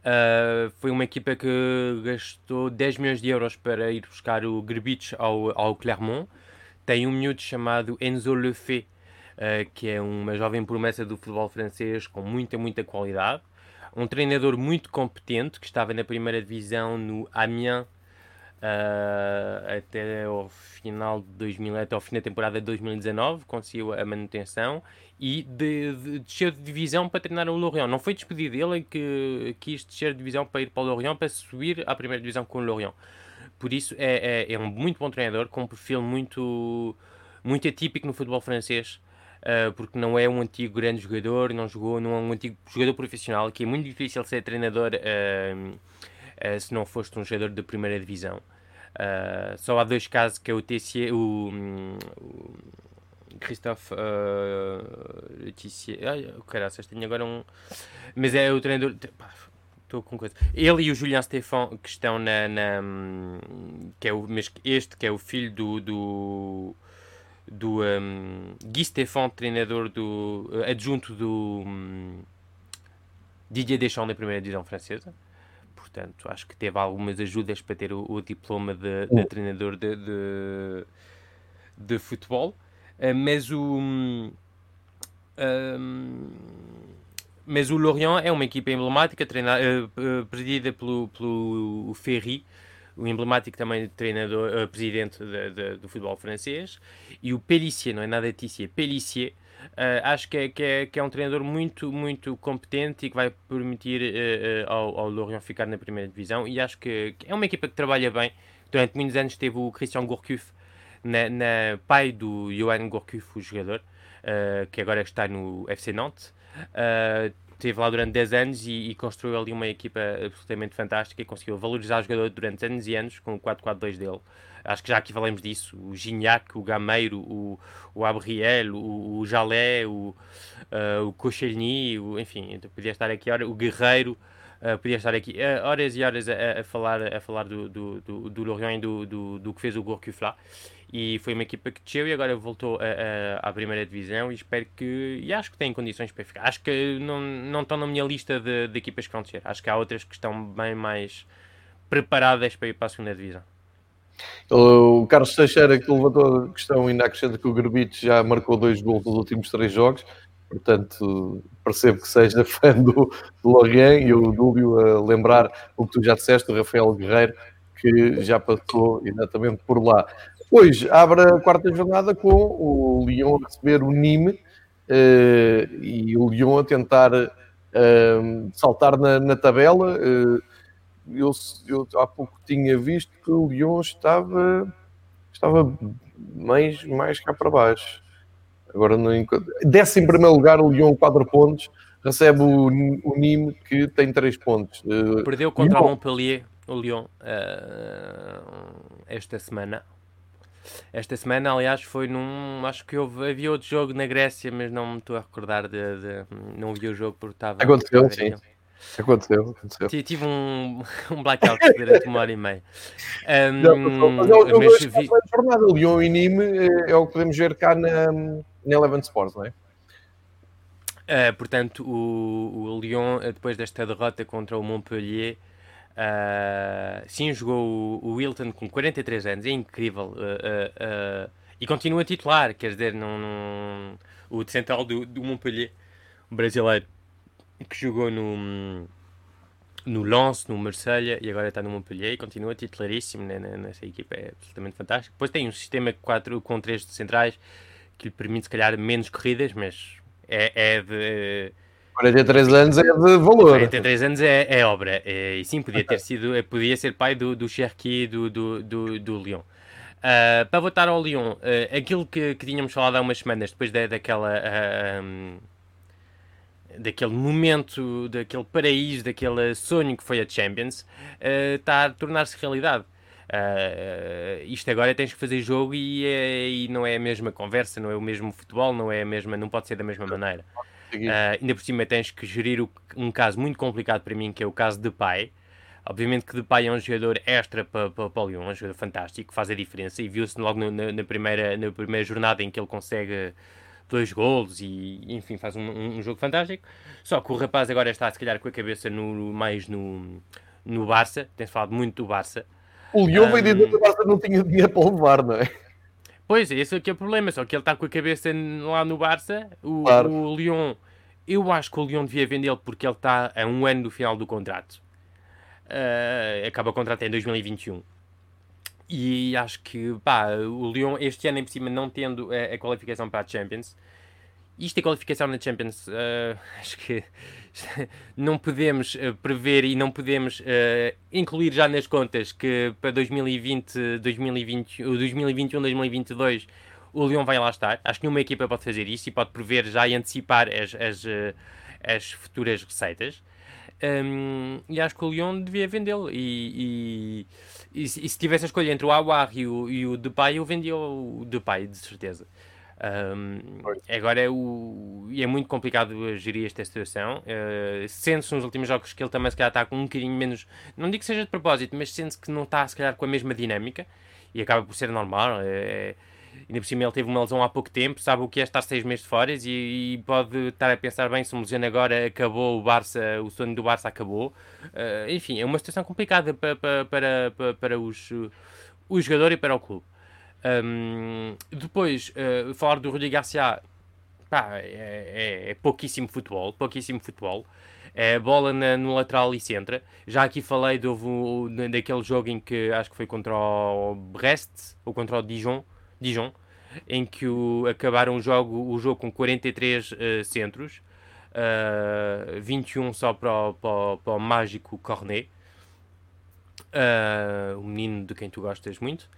Uh, foi uma equipa que gastou 10 milhões de euros para ir buscar o Grbich ao, ao Clermont. Tem um miúdo chamado Enzo Lefebvre, uh, que é uma jovem promessa do futebol francês com muita, muita qualidade. Um treinador muito competente que estava na primeira divisão no Amiens uh, até ao final de 2000, até ao fim da temporada de 2019, conseguiu a manutenção e de, de, desceu de divisão para treinar o Lorient. Não foi despedido dele, que quis descer de divisão para ir para o Lorient para subir à primeira divisão com o Lorient. Por isso é, é, é um muito bom treinador, com um perfil muito, muito atípico no futebol francês. Uh, porque não é um antigo grande jogador, não jogou, não é um antigo jogador profissional, que é muito difícil ser treinador uh, uh, se não foste um jogador de primeira divisão. só há dois casos que é o TC, o, o Christophe uh, Tissier. Ai, caraças, tenho agora um. Mas é o treinador. Estou com coisa. Ele e o Julian Stefan que estão na. na que é o, este que é o filho do. do do um, Guy Stefan, treinador do adjunto do um, Didier Deschamps na primeira divisão francesa. Portanto, acho que teve algumas ajudas para ter o, o diploma de, de treinador de, de, de futebol. Uh, mas o. Um, mas o Lorient é uma equipa emblemática, treinada, uh, presidida pelo, pelo Ferry, o emblemático também treinador, uh, presidente de, de, do futebol francês, e o Pellissier, não é nada Tissier, Pellissier, uh, acho que é, que, é, que é um treinador muito, muito competente e que vai permitir uh, ao, ao Lorient ficar na primeira divisão, e acho que, que, é uma equipa que trabalha bem. Durante muitos anos teve o Christian Gourcuff, na, na pai do Johan Gourcuff, o jogador, que agora está no FC Nantes. Uh, esteve lá durante 10 anos e, e, construiu ali uma equipa absolutamente fantástica e conseguiu valorizar o jogador durante anos e anos com o 4-4-2 dele. Acho que já aqui falamos disso. O Gignac, o Gameiro, o, o Abriel, o, o Jalé, o, uh, o Koscielny, o, enfim, podia estar aqui, o Guerreiro, uh, podia estar aqui uh, horas e horas a, a, falar, a falar do, do, do, do Lorient e do, do, do que fez o Gourcuff lá e foi uma equipa que desceu e agora voltou à primeira divisão e espero que e acho que tem condições para ficar. Acho que não, não estão na minha lista de, de equipas que vão descer. Acho que há outras que estão bem mais preparadas para ir para a segunda divisão. O Carlos Teixeira que levantou a questão ainda acrescenta que o Garbite já marcou dois gols nos últimos três jogos. Portanto percebo que seja <laughs> fã do, do Lorient. E o Dúlio a lembrar o que tu já disseste, o Rafael Guerreiro que já passou exatamente por lá. Hoje abre a quarta jornada com o Lyon a receber o Nîmes uh, e o Lyon a tentar uh, saltar na, na tabela. Uh, eu, eu, há pouco tinha visto que o Lyon estava, estava mais, mais cá para baixo. Agora não encontro. Desce em primeiro lugar o Lyon 4 pontos, recebe o, o Nîmes que tem 3 pontos. Perdeu contra o Montpellier, o Lyon, esta semana. Esta semana, aliás, foi num. Acho que houve, havia outro jogo na Grécia, mas não me estou a recordar de. de não vi o jogo porque estava. Aconteceu, sim. Aconteceu, aconteceu. Tive um, <laughs> um blackout durante uma hora e meia. Um, mas eu, eu mas vi... jornada, Lyon e Nîmes é, é o que podemos ver cá na, na Eleven Sports, não é? Uh, portanto, o, o Lyon, depois desta derrota contra o Montpellier, Uh, sim, jogou o, o, Wilton com 43 anos, é incrível. Uh, uh, e continua titular, quer dizer, num, num, o central do, do Montpellier, brasileiro, que jogou no, no Lens, no Marselha e agora está no Montpellier e continua titularíssimo né, nessa equipa, é absolutamente fantástico. Depois tem um sistema 4 com 3 centrais que lhe permite, se calhar, menos corridas, mas é, é de. 43 anos é de valor. 43 anos é, é obra. É, e sim, podia ter sido, é, podia ser pai do, do Cherki do, do, do, do Lyon. Uh, para voltar ao Lyon, uh, aquilo que, que tínhamos falado há umas semanas, depois da, daquela. Uh, um, daquele momento, daquele paraíso, daquele sonho que foi a Champions, está a tornar-se realidade. Isto agora tens que fazer jogo e, é, e, não é a mesma conversa, não é o mesmo futebol, não é a mesma, não pode ser da mesma maneira. Uh, ainda por cima tens que gerir o, um caso muito complicado para mim, que é o caso de pai. Obviamente que Depay é um jogador extra para, para, para o Lyon, um jogador fantástico, faz a diferença e viu-se logo no, na, na, primeira, na primeira jornada em que ele consegue dois golos e enfim faz um, um, jogo fantástico. Só que o rapaz agora está se calhar com a cabeça no, mais no, no Barça, tem-se falado muito do Barça. O Lyon um, veio dizer que o Barça não tinha dinheiro para levar, não é? Pois, esse é que é o problema, só que ele está com a cabeça lá no Barça. O, claro. o Lyon, eu acho que o Lyon devia vendê-lo porque ele está a um ano do final do contrato. Uh, acaba o contrato em 2021. E acho que, pá, o Lyon este ano em cima não tendo a, a qualificação para a Champions, isto é qualificação na Champions, uh, <laughs> acho que <laughs> não podemos uh, prever e não podemos uh, incluir já nas contas que para 2020, 2020, 2021, 2022 o Lyon vai lá estar. Acho que nenhuma equipa pode fazer isso e pode prever já e antecipar as, as, as futuras receitas. Um, e acho que o Lyon devia vendê-lo. E, e, e, se tivesse a escolha entre o Awar e o, e o Depay, eu vendia o Depay, de certeza. Um, agora é, o, é muito complicado gerir esta situação. Uh, sente-se nos últimos jogos que ele também se calhar está com um bocadinho menos. Não digo que seja de propósito, mas sente-se que não está se calhar com a mesma dinâmica e acaba por ser normal. É, ainda por cima ele teve uma lesão há pouco tempo, sabe o que é estar seis meses de fora e, e pode estar a pensar bem se o Lesiano agora acabou, o Barça, o sonho do Barça acabou. Uh, enfim, é uma situação complicada para, para, para, para os, o jogador e para o clube. Um, depois, uh, falar do Rodrigo Garcia, pá, é, é, é, pouquíssimo futebol, pouquíssimo futebol. É bola na, no lateral e centra. Já aqui falei do, daquele jogo em que acho que foi contra o Brest ou contra o Dijon, Dijon em que o, acabaram o jogo, o jogo com 43 uh, centros, uh, 21 só para o, para, para o mágico Cornet, uh, o menino de quem tu gostas muito.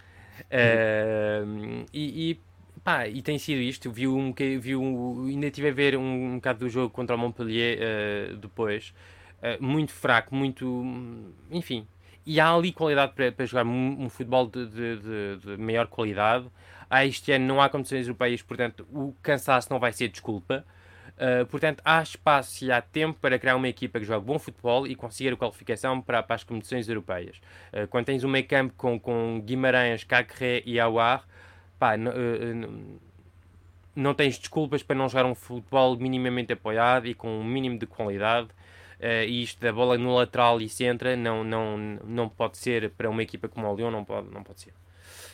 E, e, pá, e tem sido isto. Vi um, vi um, ainda estive a ver um, um bocado do jogo contra o Montpellier uh, depois. Uh, muito fraco, muito. Enfim. E há ali qualidade para, jogar um, futebol de, de, de, de, maior qualidade. Há este ano não há competições europeias, portanto o cansaço não vai ser desculpa. Uh, portanto, há espaço e há tempo para criar uma equipa que jogue bom futebol e conseguir a qualificação para, para as competições europeias. Uh, quando tens um meio campo com, com Guimarães, Cacré e Aouar, pá, uh, não tens desculpas para não jogar um futebol minimamente apoiado e com um mínimo de qualidade. e isto da bola no lateral e centra não, não, não pode ser para uma equipa como o Lyon, não pode, não pode ser.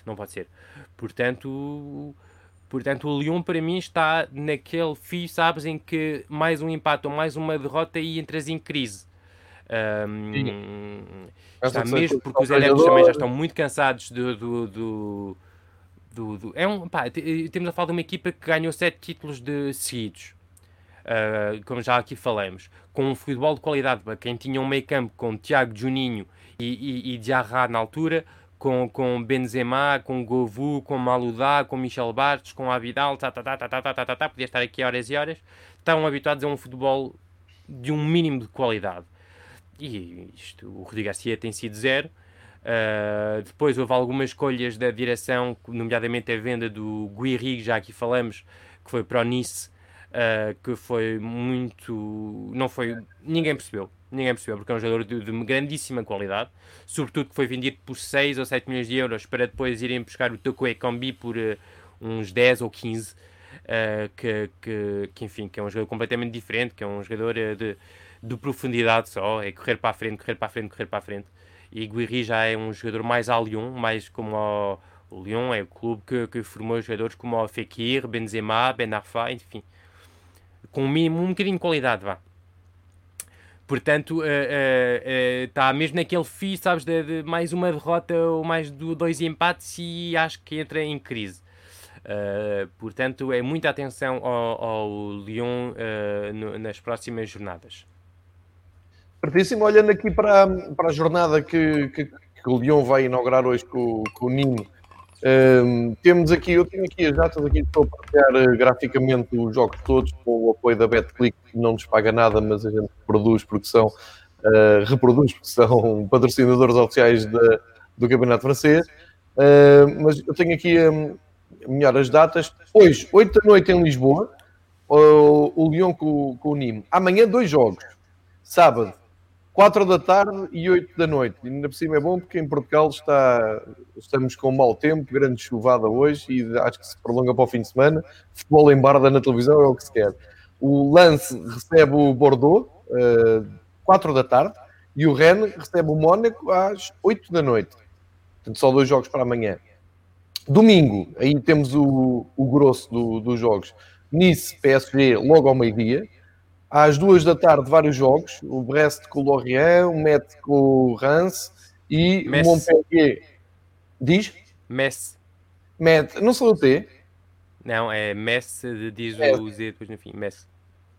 Não pode ser. Portanto, Portanto, o Lyon para mim está naquele fio, sabes, em que mais um empate ou mais uma derrota e entras em crise. Um, está mesmo porque os adeptos também já estão muito cansados do. do, do, do, do é um, pá, temos a falar de uma equipa que ganhou sete títulos de seguidos. Uh, como já aqui falamos, com um futebol de qualidade para quem tinha um meio campo com Tiago Juninho e, e, e Diarra na altura, com, com Benzema, com Govou, com Maludá, com Michel Bastos, com Abidal, tá, tá, tá, tá, tá, tá, tá, tá, podia estar aqui horas e horas, estão habituados a um futebol de um mínimo de qualidade. E isto, o Rodrigo Garcia tem sido zero. Uh, depois houve algumas escolhas da direção, nomeadamente a venda do Guiri, já aqui falamos, que foi para o Nice, uh, que foi muito. Não foi. Ninguém percebeu. Ninguém percebeu, porque é um jogador de, de grandíssima qualidade, sobretudo que foi vendido por 6 ou 7 milhões de euros para depois irem buscar o Toko Ekambi por uh, uns 10 ou 15, uh, eh, que, que, que, enfim, que é um jogador completamente diferente, que é um jogador uh, de, de profundidade só, é correr para a frente, correr para a frente, correr para a frente. E Guiri já é um jogador mais a Lyon, mais como ao, o Lyon, é o clube que, que formou jogadores como o Fekir, Benzema, Ben Arfa, enfim, com um mínimo, um bocadinho de qualidade, vá. Portanto, está mesmo naquele fio, sabes, de, de, mais uma derrota ou mais do, dois empates e acho que entra em crise. portanto, é muita atenção ao, ao Lyon no, nas próximas jornadas. Certíssimo, olhando aqui para, para a jornada que, que, que o Lyon vai inaugurar hoje com, com o Ninho, um, temos aqui, eu tenho aqui as datas aqui, estou a partilhar uh, graficamente os jogos todos com o apoio da BetClick, que não nos paga nada, mas a gente produz porque são, uh, reproduz porque são <laughs> patrocinadores oficiais do Campeonato Francês. Uh, mas eu tenho aqui um, melhor as datas. Hoje, 8 da noite em Lisboa, o, o Lyon com, com o Nîmes. Amanhã, dois jogos. Sábado, 4 da tarde e 8 da noite. E ainda por cima é bom porque em Portugal está, estamos com mau tempo, grande chuvada hoje e acho que se prolonga para o fim de semana. Futebol em barda na televisão é o que se quer. O Lance recebe o Bordeaux, uh, 4 da tarde, e o Rennes recebe o Mónaco às 8 da noite. Portanto, só dois jogos para amanhã. Domingo, aí temos o, o grosso do, dos jogos. Nice, PSG, logo ao meio-dia. Às duas da tarde, vários jogos. O Brest com o Lorient, o Met com o Reims e o Montpellier. Diz? Metz. Met. Não sou o T? Não, é Metz, diz é. o Z depois no fim. Metz.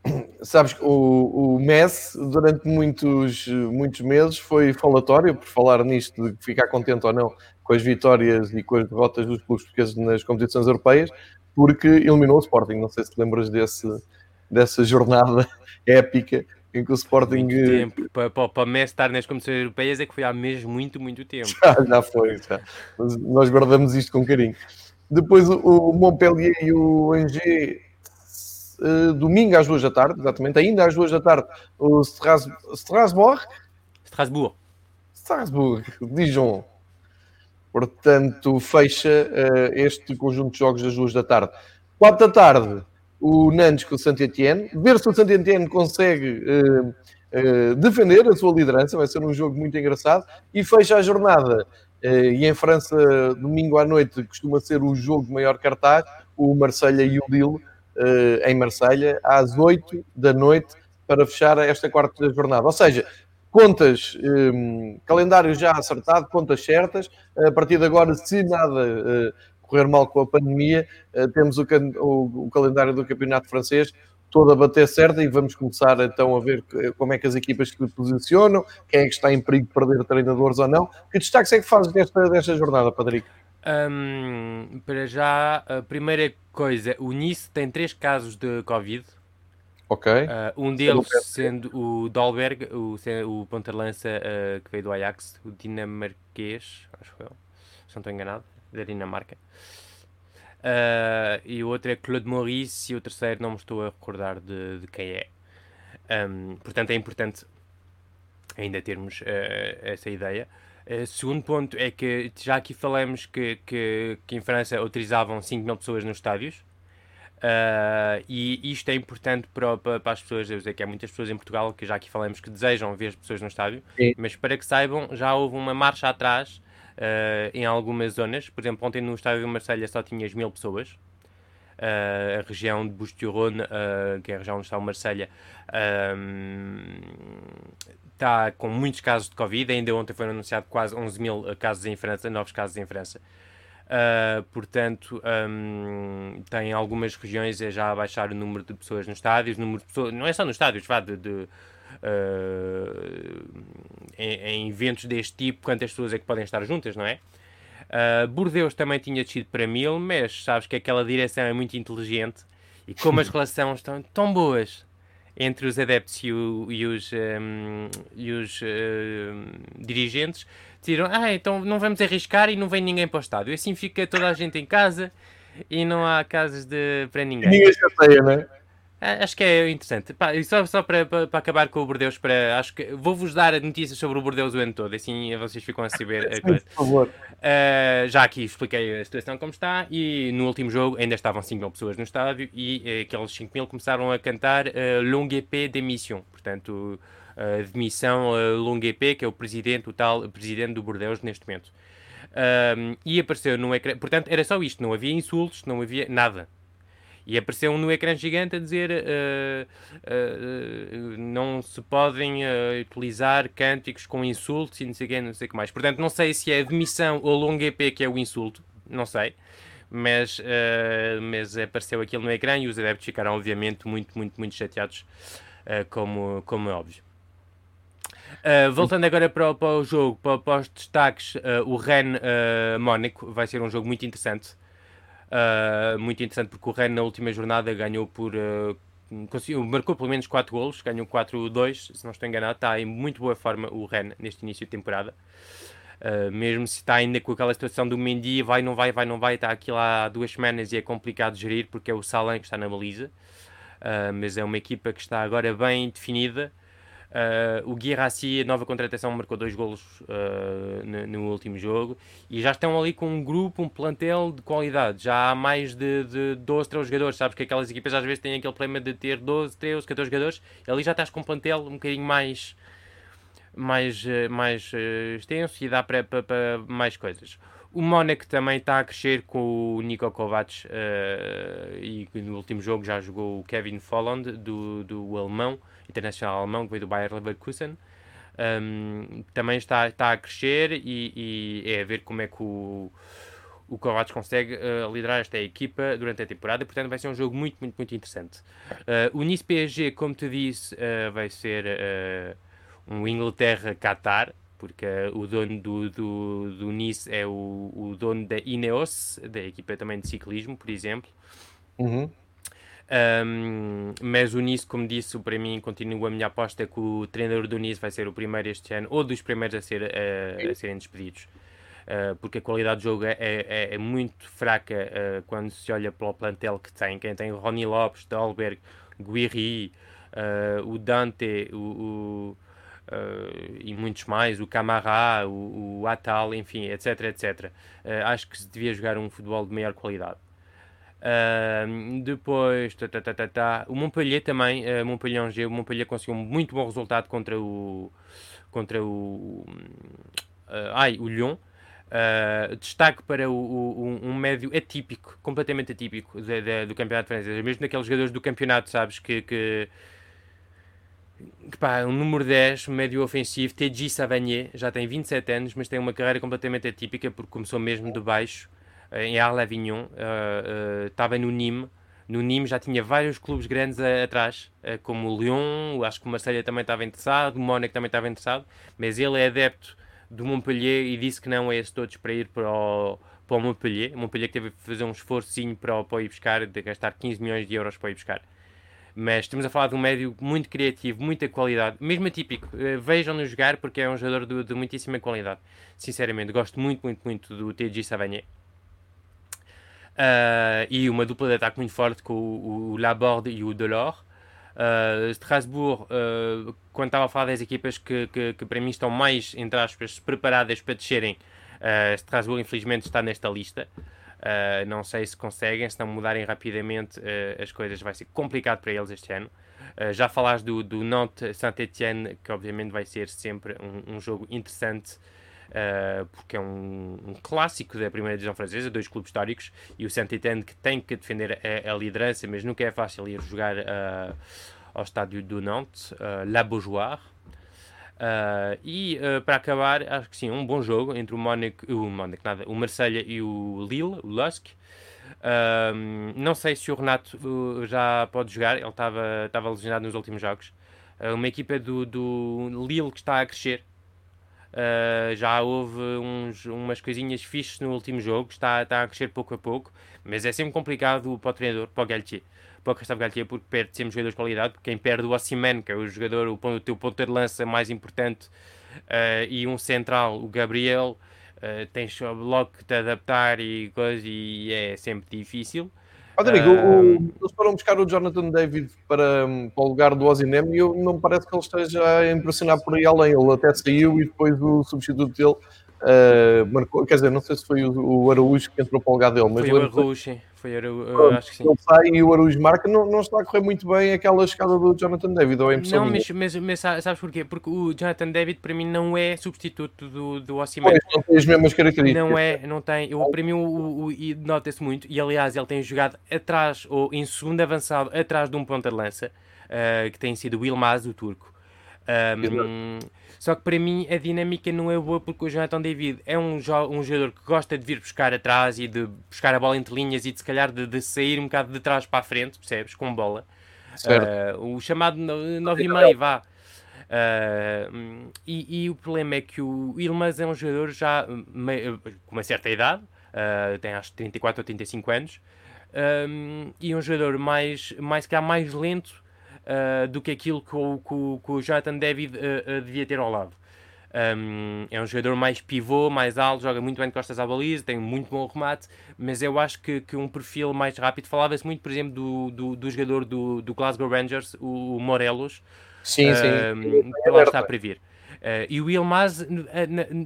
<coughs> Sabes que o, o Messi, durante muitos, muitos meses, foi falatório, por falar nisto, de ficar contente ou não com as vitórias e com as derrotas dos clubes portugueses nas competições europeias, porque eliminou o Sporting. Não sei se te lembras desse, dessa jornada <laughs> épica em que o Sporting. Muito tempo. Para, para, para Messi estar nas competições europeias é que foi há mesmo muito, muito tempo. <laughs> Já, já foi, já. Mas nós guardamos isto com carinho. Depois o, Montpellier e o Angers, uh, domingo às duas da tarde, exatamente, ainda às duas da tarde, o Strasbourg. Strasbourg. Strasbourg, Dijon. Portanto, fecha uh, este conjunto de jogos das duas da tarde. Quatro da tarde, o Nantes com o Saint-Etienne, ver se o Saint-Etienne consegue uh, uh, defender a sua liderança, vai ser um jogo muito engraçado, e fecha a jornada. Uh, e em França, domingo à noite, costuma ser o jogo de maior cartaz, o Marselha e o Lille, em Marselha, às 8 da noite, para fechar esta quarta jornada. Ou seja, contas, um, calendário já acertado, contas certas, a partir de agora, se nada correr mal com a pandemia, uh, temos o, o, o, calendário do campeonato francês todo a bater certo e vamos começar então a ver como é que as equipas se posicionam, quem é que está em perigo de perder treinadores ou não. Que destaque é que fazes desta, desta jornada, Padrico? Um, para já, a primeira coisa, o Nice tem três casos de Covid. Ok. Uh, um deles sendo o Dolberg, o, o ponta-lança uh, que veio do Ajax, o dinamarquês, acho que eu, se não estou enganado da Dinamarca. Uh, e o outro é Claude Maurice e o terceiro não me estou a recordar de, de quem é. Um, portanto, é importante ainda termos uh, essa ideia. Uh, segundo ponto é que já aqui falamos que, que, que em França autorizavam 5 mil pessoas nos estádios. Uh, e isto é importante para, para, para, as pessoas, eu sei que há muitas pessoas em Portugal que já aqui falamos que desejam ver as pessoas no estádio, Sim. mas para que saibam, já houve uma marcha atrás uh, em algumas zonas. Por exemplo, ontem no estádio de Marselha só tinhas mil pessoas. Uh, a região de Bustilhone, uh, que é a região onde está o Marselha, está com muitos casos de Covid. Ainda ontem foram anunciados quase 11 mil casos em França, novos casos em França. Uh, portanto, um, tem algumas regiões a já baixar o número de pessoas nos estádios, número de pessoas, não é só nos estádios, vá, de, de uh, em, em, eventos deste tipo, quantas pessoas é que podem estar juntas, não é? Uh, Bordeus também tinha descido para mil, mas sabes que aquela direção é muito inteligente e como as <laughs> relações estão tão boas entre os adeptos e, o, e os, um, e os uh, dirigentes, decidiram, ah, então não vamos arriscar e não vem ninguém para o estádio. Assim fica toda a gente em casa e não há casas de, para ninguém. Ninguém chateia, não é? É, acho que é interessante. Pá, e só, só para, para, para, acabar com o Bordeus, para, acho que vou-vos dar notícias sobre o Bordeus o ano todo, assim vocês ficam a saber. Sim, por favor. Uh, já aqui expliquei a situação como está e no último jogo ainda estavam 5 mil pessoas no estádio e uh, aqueles 5 mil começaram a cantar uh, Longue Épée démission, portanto, uh, demissão uh, que é o presidente, o tal presidente do Bordeus neste momento. e apareceu no ecrã, portanto, era só isto, não havia insultos, não havia nada E apareceu um no ecrã gigante a dizer uh, uh, não se podem utilizar cânticos com insultos e não sei o que, não sei o que mais. Portanto, não sei se é a demissão ou longo EP que é o insulto, não sei. Mas, mas apareceu aquilo no ecrã e os adeptos ficaram, obviamente, muito, muito, muito chateados, como, como é óbvio. Uh, voltando agora para, para, o jogo, para, para os destaques, uh, o Ren uh, Mónaco vai ser um jogo muito interessante. Muito interessante porque o Ren na última jornada ganhou por. conseguiu, marcou pelo menos 4 golos, ganhou 4-2, se não estou enganado. Está em muito boa forma o Ren neste início de temporada. mesmo se está ainda com aquela situação do Mendy, vai, não vai, vai, não vai, está aqui lá há duas semanas e é complicado gerir porque é o Salan que está na baliza. mas é uma equipa que está agora bem definida Uh, o Guirassi, a nova contratação, marcou dois golos uh, no, no, último jogo e já estão ali com um grupo, um plantel de qualidade. Já há mais de, de 12, 13 jogadores. Sabes que aquelas equipas às vezes têm aquele problema de ter 12, 13, 14 jogadores. Ali já estás com um plantel um bocadinho mais, mais, ah, mais extenso e dá para, mais coisas. O Mónaco também está a crescer com o Nico Kovacs uh, e no último jogo já jogou o Kevin Folland do, do alemão internacional alemão que veio do Bayer Leverkusen. Um, também está, está a crescer e, e, é a ver como é que o, o Kovacs consegue uh, liderar esta equipa durante a temporada, portanto vai ser um jogo muito, muito, muito interessante. Uh, o Nice PSG, como te disse, uh, vai ser um Inglaterra-Qatar, porque o dono do, do, do Nice é o, o, dono da Ineos, da equipa também de ciclismo, por exemplo. Uhum. Um, mas o Nice, como disse, para mim continua a minha aposta que o treinador do Nice vai ser o primeiro este ano, ou dos primeiros a, ser, a, a serem despedidos. Uh, porque a qualidade de jogo é, é, é muito fraca uh, quando se olha para o plantel que tem. Quem tem Ronnie Lopes, Dalberg, Guiri, uh, o Dante, o, o e muitos mais, o Camará, o, o Atal, enfim, etc, etc. acho que se devia jogar um futebol de maior qualidade. Uh, depois, tá, tá, tá, tá, tá, o Montpellier também, uh, Montpellier Angers, o Montpellier conseguiu um muito bom resultado contra o contra o uh, ai, o Lyon. Uh, destaque para o, o, um médio atípico, completamente atípico de, de, do campeonato francês, mesmo daqueles jogadores do campeonato, sabes, que, que, pá, um número 10, médio ofensivo, TG Savanier, já tem 27 anos, mas tem uma carreira completamente atípica porque começou mesmo de baixo em Arles Avignon, estava uh, uh, no Nîmes. No Nîmes já tinha vários clubes grandes atrás, como o Lyon, acho que o Marselha também estava interessado, o Mónaco também estava interessado, mas ele é adepto do Montpellier e disse que não é esse todos para ir para o, para o Montpellier. O Montpellier teve que fazer um esforço para, para ir buscar, de gastar 15 milhões de euros para ir buscar. Mas estamos a falar de um médio muito criativo, muita qualidade, mesmo atípico. Vejam-no jogar porque é um jogador de, de muitíssima qualidade. Sinceramente, gosto muito, muito, muito do TG Savanier. Uh, e uma dupla de ataque muito forte com o, o Laborde e o Delors. Uh, Strasbourg, uh, quando estava a falar das equipas que, que, que, para mim estão mais, entre aspas, preparadas para descerem, uh, Strasbourg infelizmente está nesta lista. não sei se conseguem, se não mudarem rapidamente as coisas vai ser complicado para eles este ano. já falaste do, do Nantes Saint-Etienne, que obviamente vai ser sempre um, um jogo interessante uh, porque é um, um, clássico da primeira divisão francesa, dois clubes históricos, e o Saint-Étienne que tem que defender a, a, liderança, mas nunca é fácil ir jogar uh, ao estádio do Nantes, uh, La Beaujoire. Uh, e uh, para acabar, acho que sim, um bom jogo entre o Mónaco, o Mónaco, nada, o Marselha e o Lille, o Lusk. Uh, não sei se o Renato já pode jogar, ele estava lesionado nos últimos jogos. uma equipa do, do Lille que está a crescer, Uh, já houve uns, umas coisinhas fixes no último jogo, está, está a crescer pouco a pouco, mas é sempre complicado para o treinador, para o Galtier, para o Gustavo Galtier, porque perde sempre jogadores de qualidade, porque quem perde o Ossiman, que é o jogador, o, o teu ponto de lança mais importante, uh, e um central, o Gabriel, uh, tens logo que te adaptar e coisa, e é sempre difícil. Rodrigo, uh... eles foram buscar o Jonathan David para, para o lugar do Ozinem e eu, não me parece que ele esteja a impressionar por aí além. Ele até saiu e depois o substituto dele Uh, marcou, quer dizer, não sei se foi o, o Araújo que entrou para o lugar dele, mas foi o Araújo, sim. Foi Araújo, acho que sim. Ele sai e o Araújo marca, não, não está a correr muito bem aquela escada do Jonathan David, ou é Não, mas, mas, mas, sabes porquê? Porque o Jonathan David para mim não é substituto do, do Osimhen. não tem as mesmas características. Não é, não tem. Eu, para mim, o, o, o nota-se muito, e aliás, ele tem jogado atrás, ou em segundo avançado, atrás de um ponta de lança, uh, que tem sido o Ilmaz, o turco. Um, só que para mim a dinâmica não é boa porque o Jonathan David é um, jo um jogador que gosta de vir buscar atrás e de buscar a bola entre linhas e de se calhar de, de sair um bocado de trás para a frente, percebes? Com bola. Uh, o chamado 9 e meio, vá. Uh, e, e, o problema é que o Ilmaz é um jogador já meio, com uma certa idade, uh, tem acho 34 ou 35 anos, um, e um jogador mais, mais, que mais lento uh, do que aquilo que o, que o, que o Jonathan David uh, devia ter ao lado. Um, é um jogador mais pivô, mais alto, joga muito bem de costas à baliza, tem um muito bom remate, mas eu acho que, que um perfil mais rápido. Falava-se muito, por exemplo, do, do, do jogador do, do, Glasgow Rangers, o Morelos, sim, sim. que lá está para vir. Uh, e o Ilmaz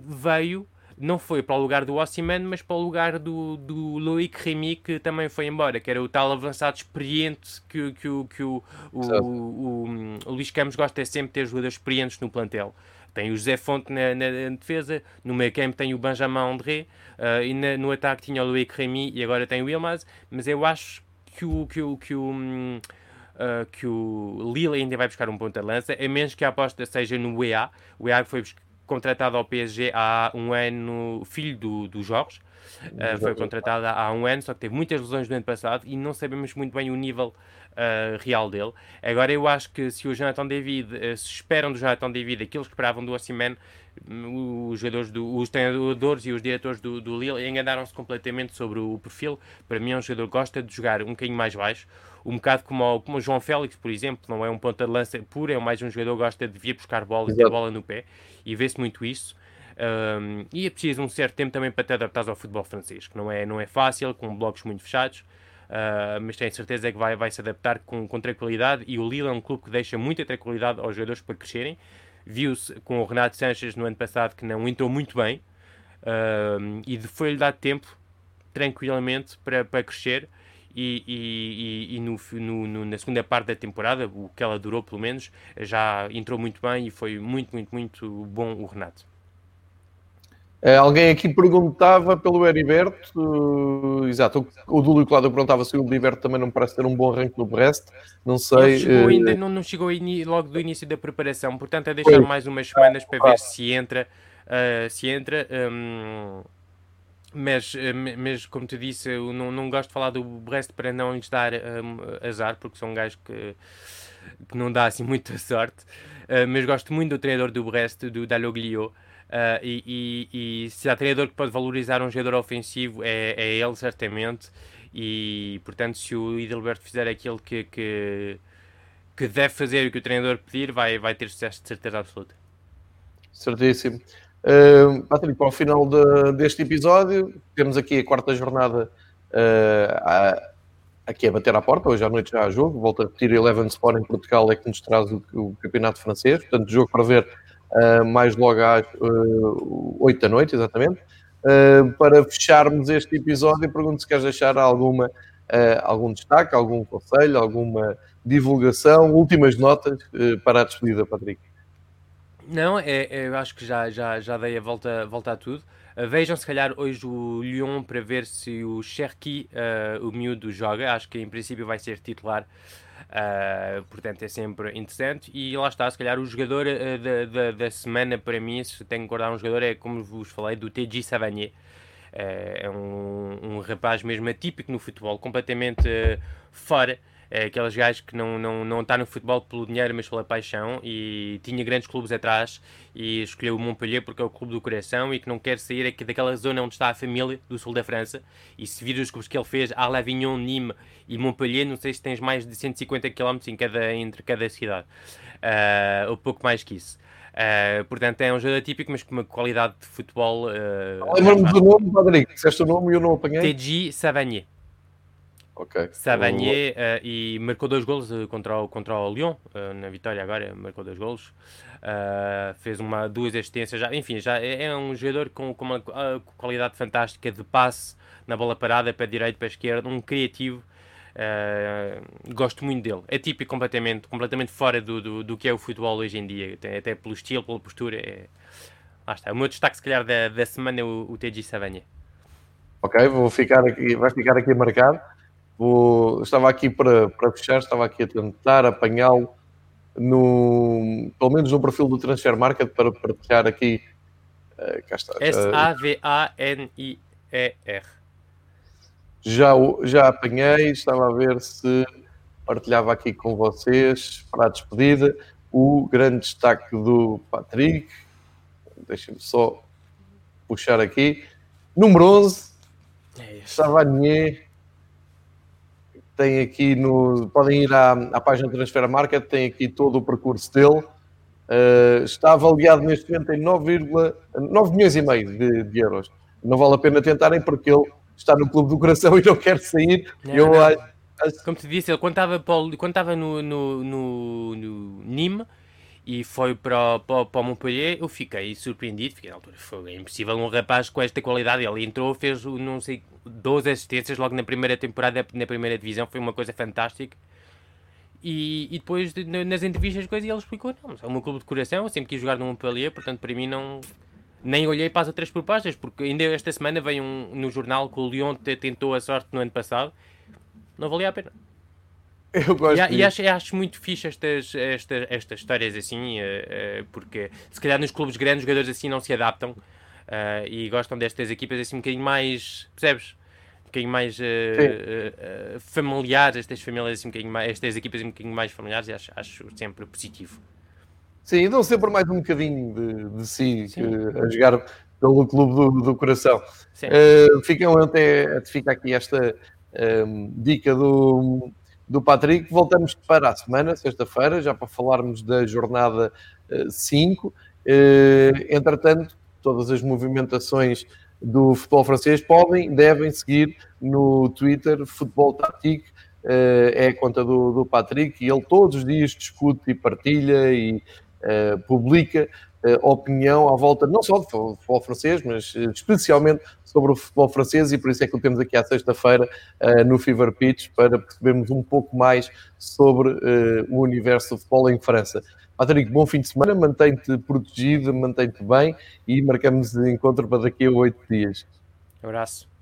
veio não foi para o lugar do Ossiman, mas para o lugar do, do Loic Remy, que também foi embora, que era o tal avançado experiente que, que, que, que o, o, o, o, Luís Campos gosta é sempre de ter jogadores experientes no plantel. Tem o José Fonte na, na, na defesa, no meio campo tem o Benjamin André, uh, e na, no ataque tinha o Loic Remy e agora tem o Wilmaz, mas eu acho que o, que o, que o, uh, que o Lille ainda vai buscar um ponta de lança, a menos que a aposta seja no EA. O EA foi contratado ao PSG há um ano, filho do, do Jorge, uh, foi contratado há um ano, só que teve muitas lesões no ano passado e não sabemos muito bem o nível uh, real dele. Agora, eu acho que se o Jonathan David, uh, se esperam do Jonathan David aquilo que esperavam do Osimhen, os jogadores, do, os treinadores e os diretores do, do Lille enganaram-se completamente sobre o perfil. Para mim é um jogador que gosta de jogar um bocadinho mais baixo, um bocado como o, como o João Félix, por exemplo, não é um ponta de lança puro, é mais um jogador que gosta de vir buscar bola e ter bola no pé, e vê-se muito isso. Um, e é preciso um certo tempo também para te adaptar ao futebol francês, que não é, não é fácil, com blocos muito fechados, uh, mas tenho certeza que vai, vai se adaptar com, com tranquilidade. E o Lille é um clube que deixa muita tranquilidade aos jogadores para crescerem. Viu-se com o Renato Sanches no ano passado que não entrou muito bem uh, e foi-lhe dado tempo tranquilamente para, para crescer e, e, e no, no, na segunda parte da temporada, o que ela durou pelo menos, já entrou muito bem e foi muito, muito, muito bom o Renato. Uh, alguém aqui perguntava pelo Heriberto, uh, exato, o, o Dúlio Cláudio perguntava se o Heriberto também não parece ter um bom arranque no Brest, não sei. Chegou uh... ainda, não, não chegou logo do início da preparação, portanto é deixar mais umas semanas para ver se entra, se entra, um, mas, eh, mas como te disse, eu não, não gosto de falar do Brest para não lhes dar um, azar, porque são um gajo que, que não dá assim <laughs> muita sorte. Uh, mas gosto muito do treinador do Brest, do Dalloglio. Uh, e, e, e, se há treinador que pode valorizar um jogador ofensivo, é, é ele, certamente. E portanto, se o Idilberto fizer aquilo que, que, que deve fazer e que o treinador pedir, vai, vai ter sucesso de certeza absoluta. Certíssimo. Uh, Patrick, para o final de, deste episódio, temos aqui a quarta jornada uh, a, aqui a bater à porta. Hoje à noite já há jogo. Volto a repetir: Eleven Sport em Portugal é que nos traz o, o campeonato francês. Portanto, jogo para ver uh, mais logo às uh, 8 da noite, exatamente. Uh, para fecharmos este episódio, pergunto se queres deixar alguma, algum destaque, algum conselho, alguma divulgação, últimas notas para a despedida, Patrick. Não, é, é, eu acho que já, já, já dei a volta, volta a tudo. Uh, vejam se calhar hoje o Lyon para ver se o Cherki, uh, o miúdo, joga. Acho que em princípio vai ser titular. Uh, portanto é sempre interessante. E lá está, se calhar o jogador da, da, da, semana para mim, se tenho que guardar um jogador, é como vos falei, do TG Savanier. é um, um rapaz mesmo atípico no futebol, completamente fora é aqueles gajos que não, não, não está no futebol pelo dinheiro, mas pela paixão e tinha grandes clubes atrás e escolheu o Montpellier porque é o clube do coração e que não quer sair aqui daquela zona onde está a família do sul da França e se vir os clubes que ele fez, à Lavignon, Nîmes e Montpellier, não sei se tens mais de 150 km em cada, entre cada cidade, uh, ou pouco mais que isso. Uh, portanto, é um jogador típico, mas com uma qualidade de futebol. Uh, Lembra-me do nome, Rodrigo. Disseste o nome e eu não apanhei. TG Savanier. Ok. Savanier uh, e marcou dois golos contra o, contra o Lyon, uh, na vitória agora, marcou dois golos. Uh, fez uma, duas assistências, já, enfim, já é, é um jogador com, com uma qualidade fantástica de passe na bola parada para a direita, para a esquerda, um criativo. gosto muito dele. É típico completamente, completamente fora do, do, do, que é o futebol hoje em dia, até, até pelo estilo, pela postura. É... Está. O meu destaque, se calhar, da, da semana é o, o TG Savanier. Ok, vou ficar aqui, vai ficar aqui marcado. Vou, estava aqui para, para fechar, estava aqui a tentar apanhá-lo no, pelo menos no perfil do Transfer Market para partilhar aqui. Uh, cá está. S-A-V-A-N-I-E-R. Já, já apanhei, estava a ver se partilhava aqui com vocês para a despedida o grande destaque do Patrick. Deixem-me só puxar aqui. Número 11, é Savanier tem aqui no. Podem ir à, à página de Transfer Market, tem aqui todo o percurso dele. Uh, está avaliado neste momento em 9,9 milhões e meio de, de, euros. Não vale a pena tentarem porque ele está no clube do coração <laughs> e não quer sair. Não, eu não. Acho... Como te disse, ele quando estava, quando estava no, no, no, no Nîmes e foi para, para, para o Montpellier, eu fiquei surpreendido, fiquei na altura, foi impossível um rapaz com esta qualidade, ele entrou, fez não sei 12 assistências logo na primeira temporada, na primeira divisão, foi uma coisa fantástica. E, e depois nas entrevistas coisas ele explicou, não, é meu clube de coração, sempre quis jogar no Montpellier, portanto para mim não nem olhei para as outras propostas, porque ainda esta semana veio um, no jornal que o Lyon tentou a sorte no ano passado, não valia a pena. Eu gosto e, e acho, acho, muito fixe estas, estas, estas histórias assim, uh, uh, porque se calhar nos clubes grandes os jogadores assim não se adaptam uh, e gostam destas equipas assim um bocadinho mais, percebes? Um bocadinho mais familiares, estas famílias assim um bocadinho mais, estas equipas um bocadinho mais familiares e acho, acho sempre positivo. Sim, dão sempre mais um bocadinho de, de si que, a jogar pelo clube do, do coração. Uh, fica, até, fica aqui esta dica do do Patrick. Voltamos para a semana, sexta-feira, já para falarmos da jornada 5. Uh, eh, eh, entretanto, todas as movimentações do futebol francês podem, devem seguir no Twitter Futebol Tático, uh, é a conta do, do Patrick, e ele todos os dias discute e partilha e uh, publica uh, opinião à volta não só do futebol francês, mas uh, especialmente sobre o futebol francês, e por isso é que o temos aqui à sexta-feira no Fever Pitch para percebermos um pouco mais sobre o universo do futebol em França. Patrick, bom fim de semana, mantém-te protegido, mantém-te bem e marcamos encontro para daqui a oito dias. abraço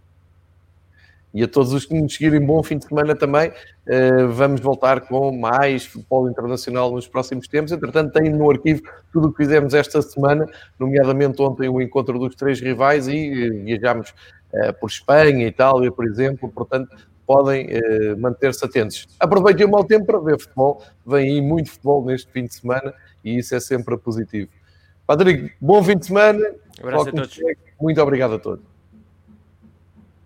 e a todos os que nos seguirem, bom fim de semana também. Uh, vamos voltar com mais futebol internacional nos próximos tempos. Entretanto, tem no arquivo tudo o que fizemos esta semana, nomeadamente ontem o encontro dos três rivais e uh, viajámos uh, por Espanha, Itália, por exemplo. Portanto, podem manter-se atentos. Aproveitem o mau tempo para ver futebol. Vem aí muito futebol neste fim de semana e isso é sempre positivo. Patrick, bom fim de semana. Um abraço a todos. Muito obrigado a todos.